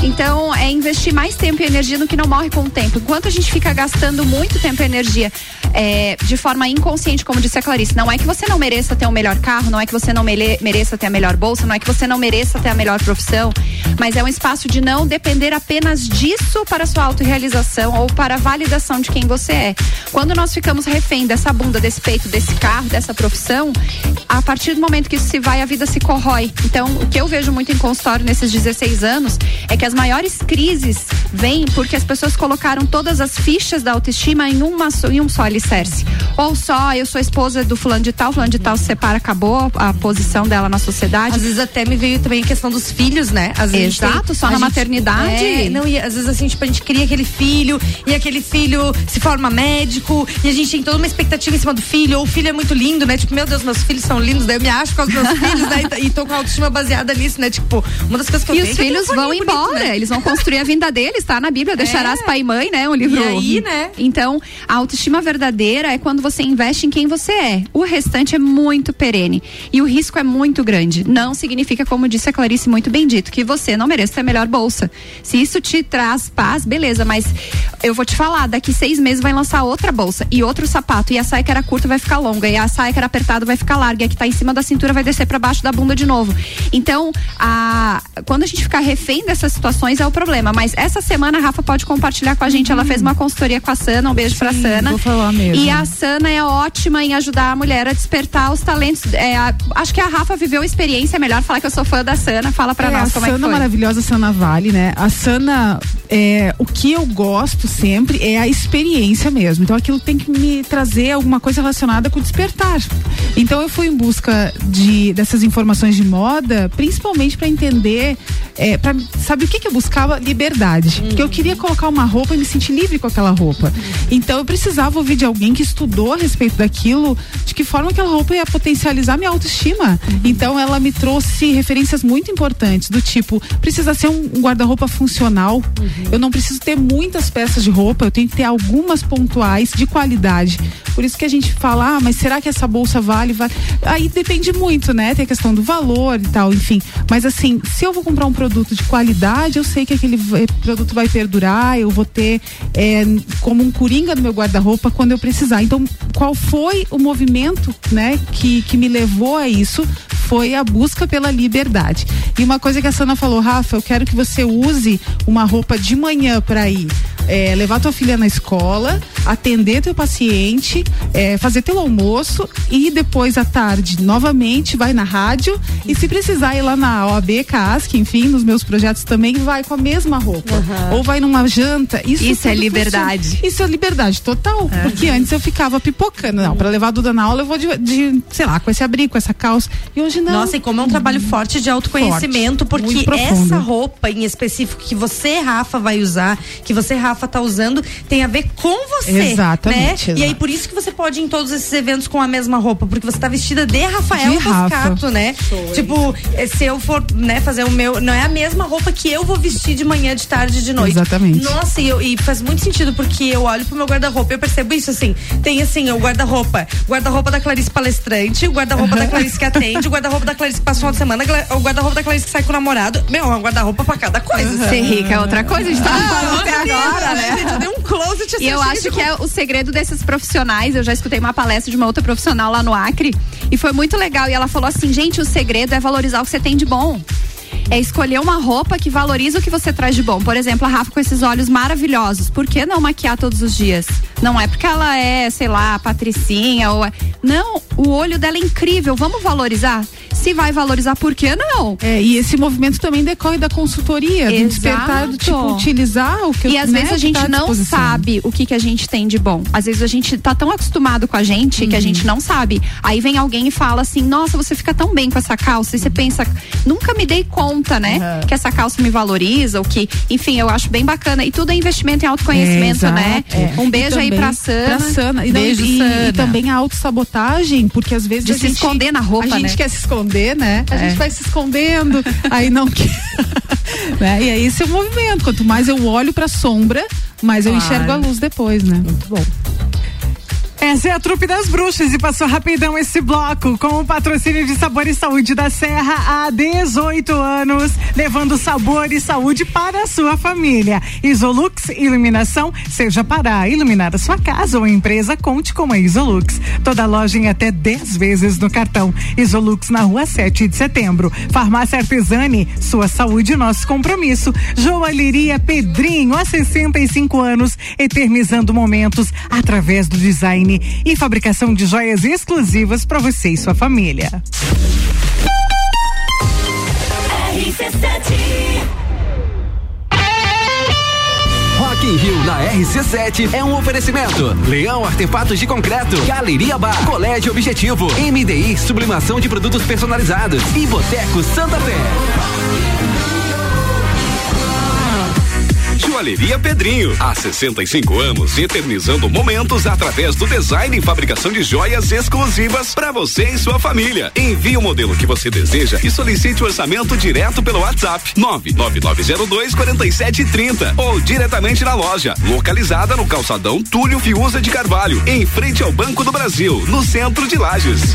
Então, é investir mais tempo e energia no que não morre com o tempo. Enquanto a gente fica gastando muito tempo e energia é, de forma inconsciente, como disse a Clarice, não é que você não mereça ter um melhor carro, não é que você não mereça ter a melhor bolsa, não é que você não mereça ter a melhor profissão, mas é um espaço de não depender apenas disso para sua autorrealização ou para a validação de quem você é. Quando nós ficamos refém dessa bunda, desse peito, desse carro, dessa profissão, a partir do momento que isso se vai, a vida se corrói. Então, o que eu vejo muito em consultório nesses 16 anos é que as maiores crises vêm porque as pessoas colocaram todas as fichas da autoestima em, uma, em um só alicerce. Ou só, eu sou esposa do fulano de tal, fulano de tal se separa, acabou a posição dela na sociedade. Às vezes até me veio também a questão dos filhos, né? Às vezes Exato, tem- só na gente- maternidade. É, não, e às vezes assim, tipo, a gente cria aquele filho e aquele filho se forma médico e a gente tem toda uma expectativa em cima do filho, ou o filho é muito lindo, né? Tipo, meu Deus, meus filhos são lindos, daí eu me acho com os meus filhos, né? E, tô com a autoestima baseada nisso, né? Tipo, uma das coisas que eu E os é que filhos um vão bonito, embora, né? eles vão construir a vinda deles, tá na Bíblia, deixarás É. pai e mãe, né? Um livro. E aí, né? Então, a autoestima verdadeira é quando você investe em quem você é. O restante é muito perene. E o risco é muito grande. Não significa, como disse a Clarice muito bem dito, que você não merece ter a melhor bolsa. Se isso te traz paz, beleza, mas eu vou te falar, daqui seis meses vai lançar outra bolsa e outro sapato. E a saia que era curta vai ficar longa. E a saia que era apertada vai ficar larga. E a que tá em cima da cintura vai descer para baixo da bunda de novo. Então, a, quando a gente ficar refém dessas situações é o problema. Mas essa semana a Rafa pode compartilhar com a gente. Ela fez uma consultoria com a Sana. Um beijo pra Sana. vou falar mesmo. E a Sana é ótima em ajudar a mulher a despertar os talentos. É, a- acho que a Rafa viveu a experiência. É melhor falar que eu sou fã da Sana. Fala pra É, nós a como é que Sana foi. maravilhosa, Sana Vale, né? A Sana, é, o que eu gosto sempre é a experiência mesmo. Então aquilo tem que me trazer alguma coisa relacionada com o despertar. Então eu fui em busca de dessas informações de moda, principalmente para entender, é, para sabe o que, que eu buscava? Liberdade. Porque eu queria colocar uma roupa e me sentir livre com aquela roupa. Então eu precisava ouvir de alguém que estudou a respeito daquilo, de que forma aquela roupa ia potencializar minha autoestima. Então ela me trouxe referências muito importantes, do tipo, precisa ser um guarda-roupa funcional. Eu não preciso ter muitas peças de roupa, eu tenho que ter algumas pontuais de qualidade. Por isso que a gente fala, ah, mas será que essa bolsa vale? vale? Aí depende muito, né? Tem a questão do valor e tal, enfim. Mas assim, se eu vou comprar um produto de qualidade, eu sei que aquele produto vai perdurar, eu vou ter eh, como um coringa no meu guarda-roupa quando eu precisar. Então, qual foi o movimento, né, que, que me levou a isso? Foi a busca pela liberdade. E uma coisa que a Sana falou, Rafa, eu quero que você use uma roupa de manhã para ir é, levar tua filha na escola, atender teu paciente, é, fazer teu almoço e depois à tarde novamente vai na rádio. E se precisar ir lá na OAB, CASC, enfim, nos meus projetos também vai com a mesma roupa. Ou vai numa janta. Isso, Isso é liberdade. funciona. Isso é liberdade total, porque antes eu ficava pipocando, não, para levar a Duda na aula eu vou de, de, sei lá, com esse abrigo, com essa calça. E hoje não. Nossa, e como é um trabalho forte de autoconhecimento, Forte, porque essa roupa em específico que você, Rafa, vai usar, que você, Rafa, tá usando, tem a ver com você. Exatamente, Né? E aí, por isso que você pode ir em todos esses eventos com a mesma roupa, porque você tá vestida de Rafael De Rafa. Né? Tipo, eh, se eu for, né, fazer o meu. Não é a mesma roupa que eu vou vestir de manhã, de tarde, de noite. Exatamente. Nossa, e, eu- e faz muito sentido, porque eu olho pro meu guarda-roupa e eu percebo isso assim. Tem assim, o guarda-roupa, guarda-roupa da Clarice palestrante, o guarda-roupa da Clarice que atende, o guarda-roupa da Clarice que passa de semana, o guarda-roupa da Clarice que sai com o namorado. Meu, é um guarda-roupa pra cada coisa. sabe? Ser rica é outra coisa, a gente tá falando até meu Né? Gente, eu dei um closet assim, E eu cheio acho de que é o segredo desses profissionais. Eu já escutei uma palestra de uma outra profissional lá no Acre e foi muito legal. E ela falou assim: gente, o segredo é valorizar o que você tem de bom. É escolher uma roupa que valoriza o que você traz de bom. Por exemplo, a Rafa com esses olhos maravilhosos. Por que não maquiar todos os dias? Não é porque ela é, sei lá, patricinha ou. é- Não, o olho dela é incrível. Vamos valorizar? Se vai valorizar, por que não? É, e esse movimento também decorre da consultoria, do despertar, do tipo, utilizar o que E às né, vezes a gente tá não sabe o que, que a gente tem de bom. Às vezes a gente tá tão acostumado com a gente que a Uhum. gente não sabe. Aí vem alguém e fala assim: Nossa, você fica tão bem com essa calça. E você pensa, nunca me dei conta, né? Que essa calça me valoriza, ou que, enfim, eu acho bem bacana. E tudo é investimento em autoconhecimento, É, né? exato. Um beijo aí também pra Sana. Pra Sana. E, não, Beijo, e, Sana. e também a autossabotagem, porque às vezes De a se gente, esconder na roupa, A gente né? quer se esconder, né? A É. gente vai se escondendo, aí não quer. né? E aí esse é o movimento. Quanto mais eu olho pra sombra, mais eu Claro. enxergo a luz depois, né? Muito bom. Essa é a trupe das bruxas e passou rapidão esse bloco com o patrocínio de Sabor e Saúde da Serra há 18 anos, levando sabor e saúde para a sua família. Isolux Iluminação, seja para iluminar a sua casa ou empresa, conte com a Isolux. Toda loja em até 10 vezes no cartão. Isolux na rua 7 de setembro. Farmácia Artesani, sua saúde, nosso compromisso. Joalheria Pedrinho, há 65 anos, eternizando momentos através do design e fabricação de joias exclusivas para você e sua família. Rock in Rio na RC7 é um oferecimento. Leão Artefatos de Concreto, Galeria Bar, Colégio Objetivo, MDI Sublimação de Produtos Personalizados e Boteco Santa Fé. Joalheria Pedrinho, há 65 anos, eternizando momentos através do design e fabricação de joias exclusivas para você e sua família. Envie o modelo que você deseja e solicite o orçamento direto pelo WhatsApp 99902 4730 ou diretamente na loja, localizada no calçadão Túlio Fiuza de Carvalho, em frente ao Banco do Brasil, no centro de Lages.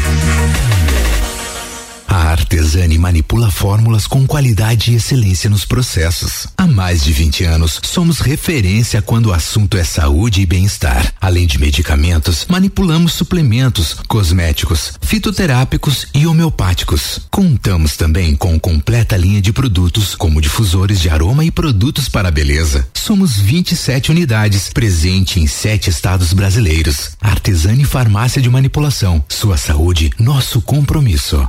A Artesani manipula fórmulas com qualidade e excelência nos processos. Há mais de 20 anos, somos referência quando o assunto é saúde e bem-estar. Além de medicamentos, manipulamos suplementos, cosméticos, fitoterápicos e homeopáticos. Contamos também com completa linha de produtos, como difusores de aroma e produtos para a beleza. Somos 27 unidades, presente em sete estados brasileiros. Artesani Farmácia de Manipulação. Sua saúde, nosso compromisso.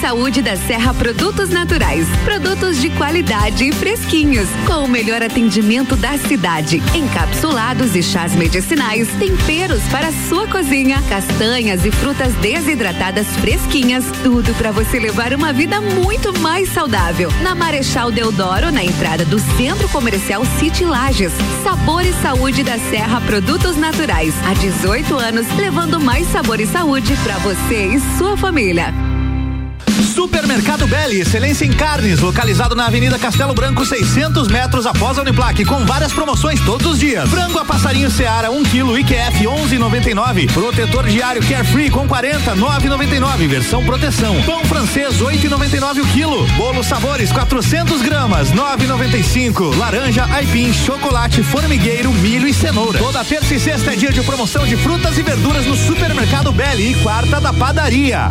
Saúde da Serra Produtos Naturais. Produtos de qualidade e fresquinhos, com o melhor atendimento da cidade. Encapsulados e chás medicinais, temperos para sua cozinha, castanhas e frutas desidratadas fresquinhas, tudo para você levar uma vida muito mais saudável. Na Marechal Deodoro, na entrada do Centro Comercial City Lages. Sabor e saúde da Serra Produtos Naturais. Há 18 anos, levando mais sabor e saúde para você e sua família. Supermercado Belli, excelência em carnes, localizado na Avenida Castelo Branco, 600 metros após a Uniplaque, com várias promoções todos os dias. Frango a passarinho Seara, 1 kg, IQF 11,99. Protetor diário Carefree com 40, 9,99. Versão proteção. Pão francês, 8,99 o quilo. Bolo sabores, 400 gramas, 9,95. Laranja, aipim, chocolate, formigueiro, milho e cenoura. Toda terça e sexta é dia de promoção de frutas e verduras no Supermercado Belli e quarta da padaria.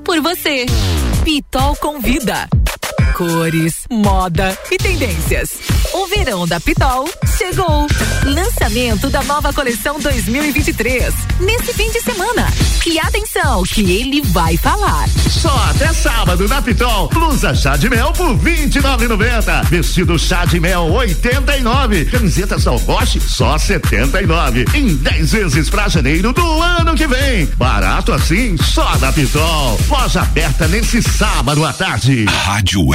por você. Pitol convida. Cores, moda e tendências. O verão da Pitol chegou. Lançamento da nova coleção 2023. Nesse fim de semana. E atenção, que ele vai falar. Só até sábado na Pitol. Blusa chá de mel por 29,90. Vestido chá de mel 89. Camiseta Sal Bosch só 79. Em 10 vezes pra janeiro do ano que vem. Barato assim, só na Pitol. Loja aberta nesse sábado à tarde. Rádio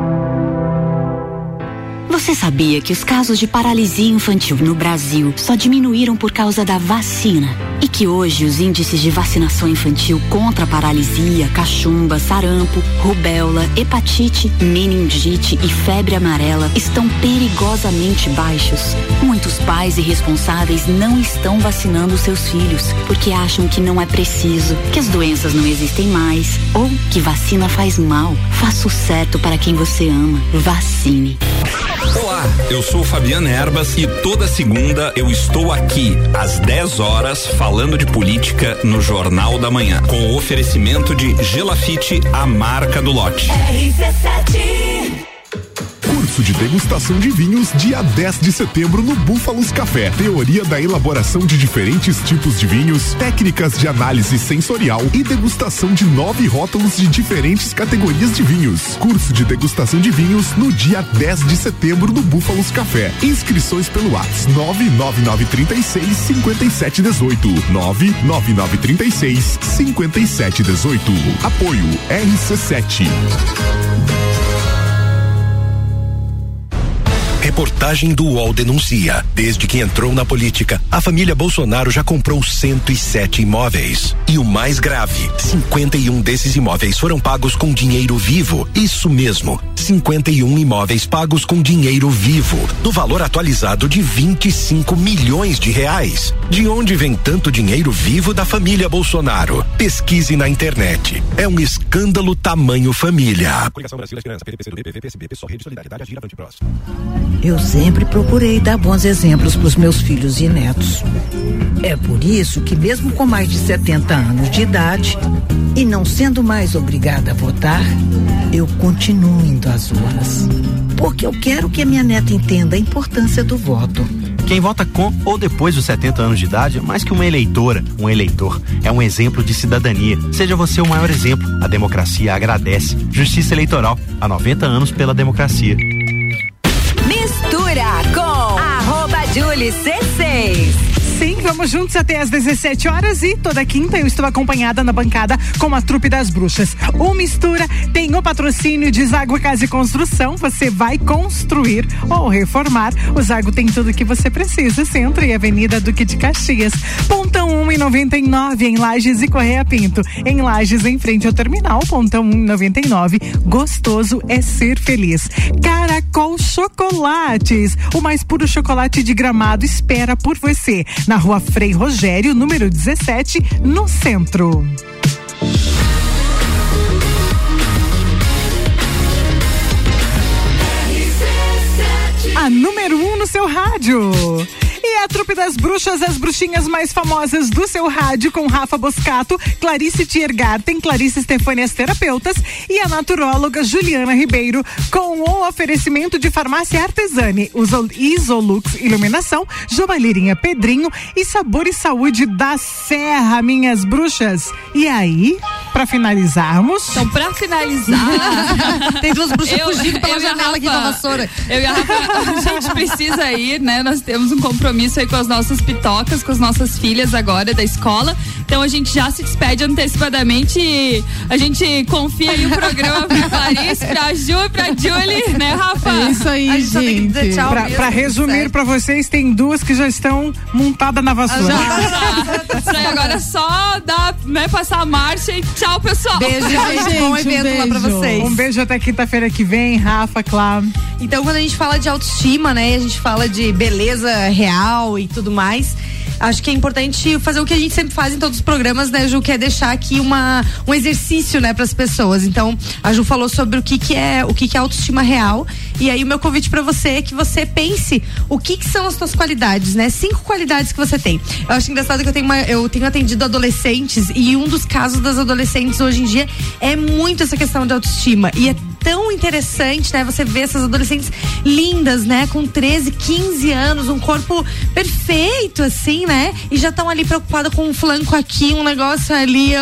Você sabia que os casos de paralisia infantil no Brasil só diminuíram por causa da vacina? E que hoje os índices de vacinação infantil contra paralisia, cachumba, sarampo, rubéola, hepatite, meningite e febre amarela estão perigosamente baixos? Muitos pais irresponsáveis não estão vacinando seus filhos porque acham que não é preciso, que as doenças não existem mais ou que vacina faz mal. Faça o certo para quem você ama. Vacine. Olá, eu sou Fabiana Erbas e toda segunda eu estou aqui às 10 horas falando de política no Jornal da Manhã, com o oferecimento de Gelafite, a marca do lote. Curso de degustação de vinhos dia 10 de setembro no Búfalos Café. Teoria da elaboração de diferentes tipos de vinhos, técnicas de análise sensorial e degustação de nove rótulos de diferentes categorias de vinhos. Curso de degustação de vinhos no dia 10 de setembro no Búfalos Café. Inscrições pelo WhatsApp 99936 5718 99936 5718. Apoio RC7. Reportagem do UOL denuncia. Desde que entrou na política, a família Bolsonaro já comprou 107 imóveis. E o mais grave: 51 desses imóveis foram pagos com dinheiro vivo. Isso mesmo, 51 imóveis pagos com dinheiro vivo, no valor atualizado de 25 milhões de reais. De onde vem tanto dinheiro vivo da família Bolsonaro? Pesquise na internet. É um escândalo tamanho família. Coligação Eu sempre procurei dar bons exemplos para os meus filhos e netos. É por isso que, mesmo com mais de 70 anos de idade e não sendo mais obrigada a votar, eu continuo indo às urnas. Porque eu quero que a minha neta entenda a importância do voto. Quem vota com ou depois dos 70 anos de idade é mais que uma eleitora, um eleitor. É um exemplo de cidadania. Seja você o maior exemplo. A democracia agradece. Justiça Eleitoral. Há 90 anos pela democracia. LC6. Sim, vamos juntos até às 17 horas e toda quinta eu estou acompanhada na bancada com a trupe das bruxas. O Mistura tem o patrocínio de Zago Casa e Construção. Você vai construir ou reformar. O Zago tem tudo que você precisa, Centro e Avenida Duque de Caxias. Pontão 1 e 99 em Lages e Correia Pinto. Em Lages, em frente ao terminal. Pontão 1 e 99. Gostoso é ser feliz. Caracol Chocolates. O mais puro chocolate de gramado espera por você na rua Frei Rogério, número 17, no centro. A número 1 um no seu rádio. A trupe das bruxas, as bruxinhas mais famosas do seu rádio, com Rafa Boscato, Clarice Tiergarten, Clarice Stefani, as terapeutas, e a naturóloga Juliana Ribeiro, com o oferecimento de farmácia artesane, Isolux Iluminação, Joalheirinha Pedrinho e Sabor e Saúde da Serra, minhas bruxas. E aí? para finalizarmos. Então, pra finalizar. Tem duas bruxas eu- fugindo pela eu janela aqui com a Rafa- vassoura. Eu e a Rafa, a gente precisa ir, né? Nós temos um compromisso aí com as nossas pitocas, com as nossas filhas agora da escola. Então a gente já se despede antecipadamente e a gente confia aí o programa pra Clarice, pra Ju e pra Julie, né, Rafa? É isso aí, A gente só tem que dizer gente. tchau Pra, mesmo, pra resumir certo. pra vocês, tem duas que já estão montadas na vassoura. Isso aí, agora é só dar, né, passar a marcha e tchau, pessoal. Beijo, gente. Bom evento lá pra vocês. Um beijo até quinta-feira que vem, Rafa, claro. Então, quando a gente fala de autoestima, né, e a gente fala de beleza real e tudo mais, acho que é importante fazer o que a gente sempre faz em todos os programas, né, Ju, que é deixar aqui uma, um exercício, né, para as pessoas. Então, a Ju falou sobre o que que é, o que que é autoestima real, e aí o meu convite para você é que você pense o que que são as suas qualidades, né? Cinco qualidades que você tem. Eu acho engraçado que eu tenho uma, eu tenho atendido adolescentes e um dos casos das adolescentes hoje em dia é muito essa questão de autoestima e é tão interessante, né? Você vê essas adolescentes lindas, né? Com 13, 15 anos, um corpo perfeito, assim, né? E já estão ali preocupadas com um flanco aqui, um negócio ali,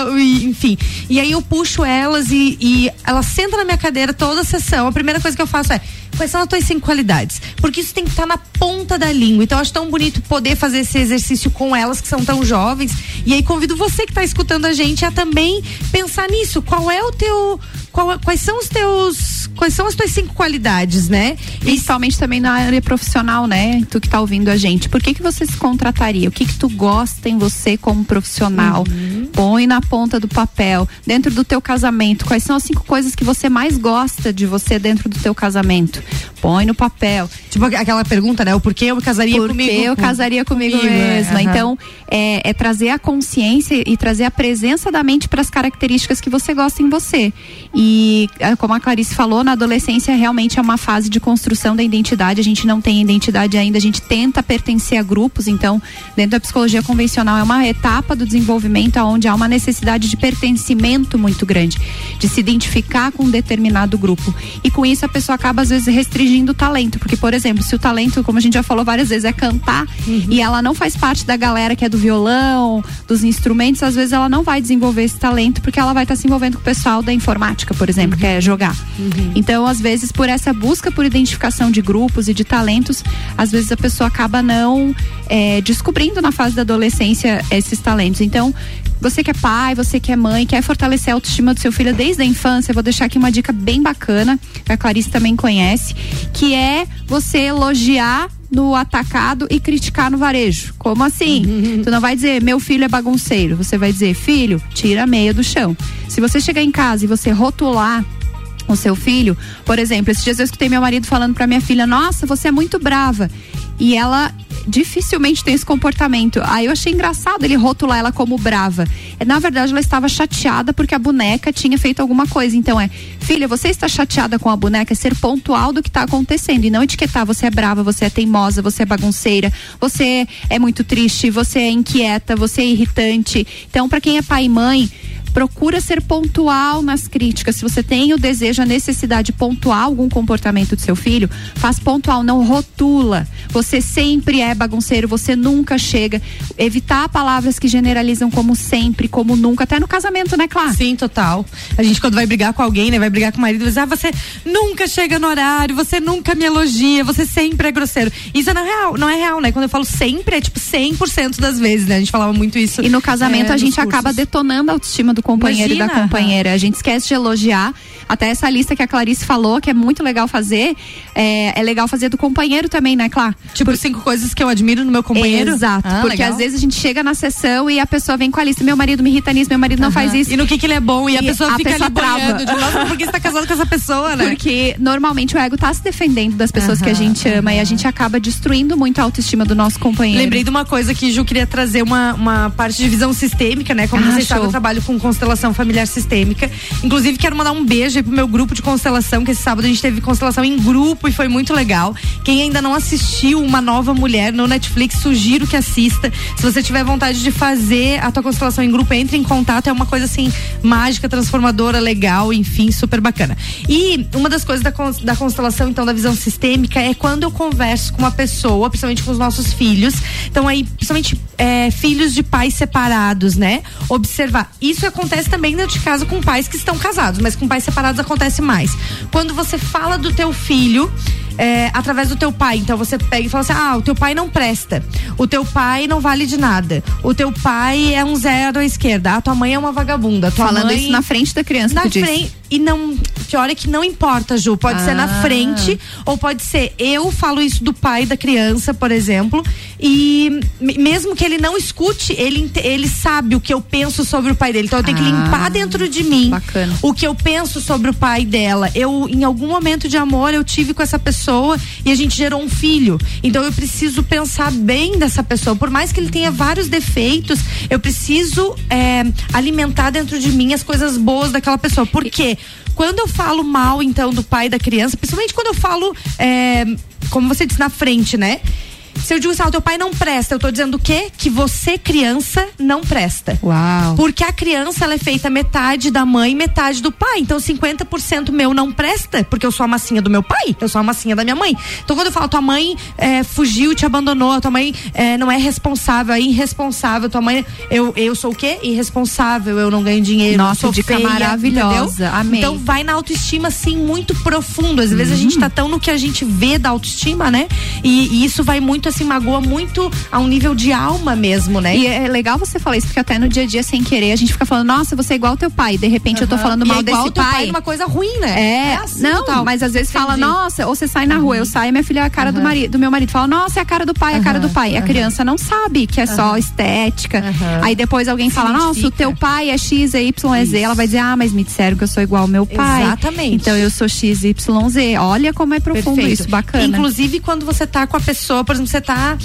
enfim. E aí eu puxo elas e, e elas sentam na minha cadeira toda a sessão. A primeira coisa que eu faço é. Quais são as tuas cinco qualidades? Porque isso tem que estar na ponta da língua. Então, eu acho tão bonito poder fazer esse exercício com elas que são tão jovens. E aí, convido você que está escutando a gente a também pensar nisso. Qual é o teu. Qual- quais são os teus. Quais são as tuas cinco qualidades, né? Principalmente também na área profissional, né? Tu que tá ouvindo a gente. Por que que você se contrataria? O que que tu gosta em você como profissional? Põe na ponta do papel. Dentro do teu casamento, quais são as cinco coisas que você mais gosta de você dentro do teu casamento? Põe no papel. Tipo aquela pergunta, né? O porquê eu me casaria Por comigo? que eu casaria comigo, comigo, é, mesma? aham. Então, é, é trazer a consciência e trazer a presença da mente para as características que você gosta em você. E é, como a Clarice falou, na adolescência realmente é uma fase de construção da identidade. A gente não tem identidade ainda, a gente tenta pertencer a grupos. Então, dentro da psicologia convencional, é uma etapa do desenvolvimento onde há uma necessidade de pertencimento muito grande, de se identificar com um determinado grupo. E com isso a pessoa acaba às vezes restringindo o talento, porque por exemplo, se o talento, como a gente já falou várias vezes, é cantar e ela não faz parte da galera que é do violão, dos instrumentos, às vezes ela não vai desenvolver esse talento porque ela vai estar se envolvendo com o pessoal da informática, por exemplo, que é jogar. Então, às vezes, por essa busca por identificação de grupos e de talentos, às vezes a pessoa acaba não eh, descobrindo na fase da adolescência esses talentos. Então, você que é pai, você que é mãe, quer fortalecer a autoestima do seu filho desde a infância, eu vou deixar aqui uma dica bem bacana, que a Clarice também conhece, que é você elogiar no atacado e criticar no varejo. Como assim? Tu não vai dizer, meu filho é bagunceiro. Você vai dizer, filho, tira a meia do chão. Se você chegar em casa e você rotular o seu filho, por exemplo, esses dias eu escutei meu marido falando pra minha filha: Nossa, você é muito brava. E ela dificilmente tem esse comportamento. Aí eu achei engraçado ele rotular ela como brava. Na verdade, ela estava chateada porque a boneca tinha feito alguma coisa. Então é, filha, você está chateada com a boneca, é ser pontual do que está acontecendo e não etiquetar você é brava, você é teimosa, você é bagunceira, você é muito triste, você é inquieta, você é irritante. Então, para quem é pai e mãe, procura ser pontual nas críticas. Se você tem o desejo, a necessidade de pontuar algum comportamento do seu filho, faz pontual, não rotula. Você sempre é bagunceiro, você nunca chega. Evitar palavras que generalizam como sempre, como nunca, até no casamento, né, Clara? Sim, total. A gente quando vai brigar com alguém, né, vai brigar com o marido, dizer, ah, você nunca chega no horário, você nunca me elogia, você sempre é grosseiro. Isso não é real, não é real, né? Quando eu falo sempre, é tipo 100% das vezes, né? A gente falava muito isso. E no casamento é, a gente cursos. acaba detonando a autoestima do companheiro e da Imagina, companheira. A gente esquece de elogiar. Até essa lista que a Clarice falou, que é muito legal fazer, é, é legal fazer do companheiro também, né, Clá? Tipo, cinco coisas que eu admiro no meu companheiro? Exato. Ah, porque legal. às vezes a gente chega na sessão e a pessoa vem com a lista: meu marido me irrita nisso, meu marido não faz isso. E no que que ele é bom, e a pessoa fica ali trava. de, "Nossa, por que você tá casado com essa pessoa, né? Porque normalmente o ego tá se defendendo das pessoas que a gente ama e a gente acaba destruindo muito a autoestima do nosso companheiro. Lembrei de uma coisa que Ju queria trazer uma, uma parte de visão sistêmica, né? Como Ah, sabem, show. eu trabalho com constelação familiar sistêmica. Inclusive, quero mandar um beijo aí pro meu grupo de constelação, que esse sábado a gente teve constelação em grupo e foi muito legal. Quem ainda não assistiu Uma Nova Mulher no Netflix, sugiro que assista. Se você tiver vontade de fazer a tua constelação em grupo, entre em contato. É uma coisa assim, mágica, transformadora, legal, enfim, super bacana. E uma das coisas da, da constelação, então, da visão sistêmica, é quando eu converso com uma pessoa, principalmente com os nossos filhos. Então, aí, principalmente é, filhos de pais separados, né? Observar. Isso acontece também dentro de casa com pais que estão casados, mas com pais separados acontece mais. Quando você fala do teu filho é, através do teu pai. Então você pega e fala assim: ah, o teu pai não presta. O teu pai não vale de nada. O teu pai é um zero à esquerda. A tua mãe é uma vagabunda. Falando mãe... isso na frente da criança, Na frente. E não. Pior é que não importa, Ju. Pode ser na Ah. frente, ou pode ser eu falo isso do pai da criança, por exemplo. E me- mesmo que ele não escute, ele, ele sabe o que eu penso sobre o pai dele. Então eu tenho que Ah, limpar dentro de mim o que eu penso sobre o pai dela. Eu, em algum momento de amor, eu tive com essa pessoa e a gente gerou um filho. Então eu preciso pensar bem dessa pessoa. Por mais que ele tenha vários defeitos, eu preciso é, alimentar dentro de mim as coisas boas daquela pessoa. Por quê? Quando eu falo mal, então, do pai da criança, principalmente quando eu falo, é, como você disse, na frente, né? Se eu digo assim, ah, teu pai não presta, eu tô dizendo o quê? Que você, criança, não presta. Uau. Porque a criança, ela é feita metade da mãe, metade do pai. Então, 50% meu não presta, porque eu sou a massinha do meu pai, eu sou a massinha da minha mãe. Então, quando eu falo, tua mãe é, fugiu, te abandonou, tua mãe é, não é responsável, é irresponsável, tua mãe, eu, eu sou o quê? Irresponsável, eu não ganho dinheiro, Nossa, sou dica feia, maravilhosa. entendeu? Amei. Então, vai na autoestima, assim, muito profundo. Às vezes a gente tá tão no que a gente vê da autoestima, né? E, e isso vai muito, assim, magoa muito a um nível de alma mesmo, né? E é legal você falar isso, porque até no dia a dia, sem querer, a gente fica falando, nossa, você é igual ao teu pai. De repente eu tô falando E mal é igual desse ao teu pai pai. numa coisa ruim, né? É, É assim, não, total. mas às vezes fala, Entendi. Uhum. nossa, ou você sai na rua, eu saio, minha filha é a cara do, marido, do meu marido. Fala, nossa, é a cara do pai, é a cara do pai. E a criança não sabe que é só estética. Aí depois alguém fala, nossa, o teu pai é X, é Y, é Z. Ela vai dizer, ah, mas me disseram que eu sou igual ao meu pai. Exatamente. Então eu sou X, Y, Z. Olha como é profundo Perfeito. isso, bacana. Inclusive, quando você tá com a pessoa, por exemplo, você tá.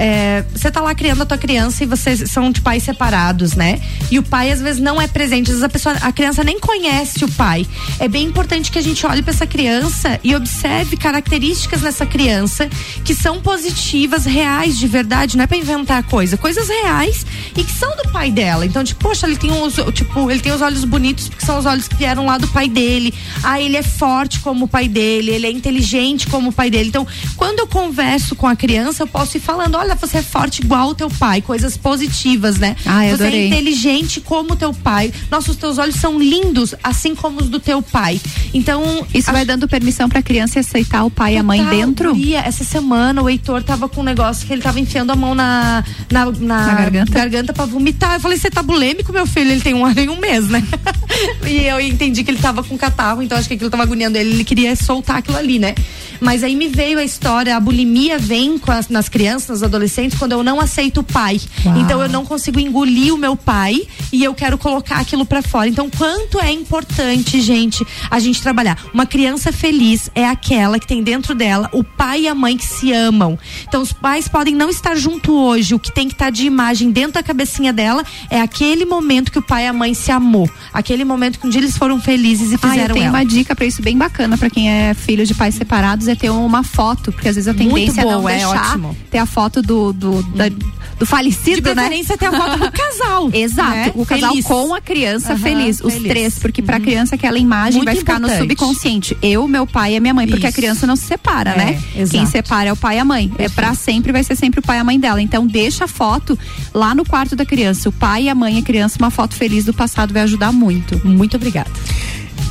É, você tá lá criando a tua criança e vocês são de pais separados, né? E o pai às vezes não é presente, às vezes a pessoa, a criança nem conhece o pai. É bem importante que a gente olhe para essa criança e observe características nessa criança que são positivas, reais, de verdade, não é para inventar coisa, coisas reais e que são do pai dela. Então, tipo, poxa, ele tem uns, tipo, ele tem os olhos bonitos porque são os olhos que vieram lá do pai dele. Ah, ele é forte como o pai dele, ele é inteligente como o pai dele. Então, quando eu converso com a criança, eu posso ir falando, olha, você é forte igual o teu pai, coisas positivas, né? Ah, eu você é adorei. inteligente como o teu pai. Nossa, os teus olhos são lindos, assim como os do teu pai. Então, Isso vai dando permissão pra criança aceitar o pai e a mãe dentro? guria, essa semana o Heitor tava com um negócio que ele tava enfiando a mão na, na, na, Na garganta? garganta pra vomitar. Eu falei, você tá bulêmico, meu filho? Ele tem um ano e um mês, né? e eu entendi que ele tava com catarro, então acho que aquilo tava agoniando ele, ele queria soltar aquilo ali, né? Mas aí me veio a história, a bulimia vem as- nas crianças, adolescentes, quando eu não aceito o pai. Uau. Então eu não consigo engolir o meu pai e eu quero colocar aquilo pra fora. Então, quanto é importante, gente, a gente trabalhar. Uma criança feliz é aquela que tem dentro dela o pai e a mãe que se amam. Então, os pais podem não estar junto hoje. O que tem que estar de imagem dentro da cabecinha dela é aquele momento que o pai e a mãe se amou. Aquele momento que um dia eles foram felizes e Ah, eu fizeram tenho ela. uma dica pra isso bem bacana pra quem é filho de pais separados é ter uma foto, porque às vezes a Muito tendência é não boa, é deixar ótimo. ter a foto do do, da- do falecido, De né? ter a foto do casal. Exato, né? o casal Feliz. com a criança Aham, feliz, os feliz. três, porque pra criança aquela imagem Muito vai ficar no importante. subconsciente. Eu, meu pai e a minha mãe, porque a Isso. criança não se separa, É, né? exato. Quem separa é o pai e a mãe. É pra sempre vai ser sempre o pai e a mãe dela. Então deixa a foto lá no quarto da criança, o pai e a mãe e a criança, uma foto feliz do passado vai ajudar muito. Muito obrigada.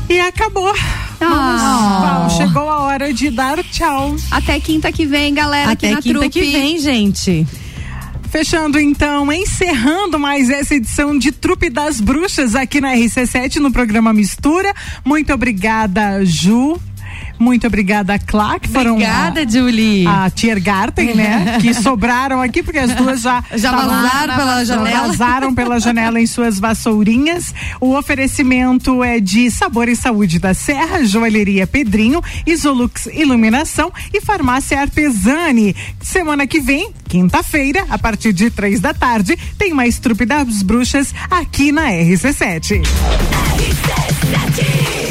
E acabou. Vamos, Ah. vamos, chegou a hora de dar tchau. Até quinta que vem, galera, aqui Até na quinta trupe. que vem, gente. Fechando então, encerrando mais essa edição de Trupe das Bruxas aqui na RC7 no programa Mistura. Muito obrigada, Ju. Muito obrigada, Clá, que foram Obrigada, a, Julie. a Tiergarten, né? que sobraram aqui, porque as duas já Já vazaram pela já janela. vazaram pela janela em suas vassourinhas. O oferecimento é de Sabor e Saúde da Serra, Joalheria Pedrinho, Isolux Iluminação e Farmácia Artesani. Semana que vem, quinta-feira, a partir de três da tarde, tem mais Trupe das Bruxas aqui na RC7. RC7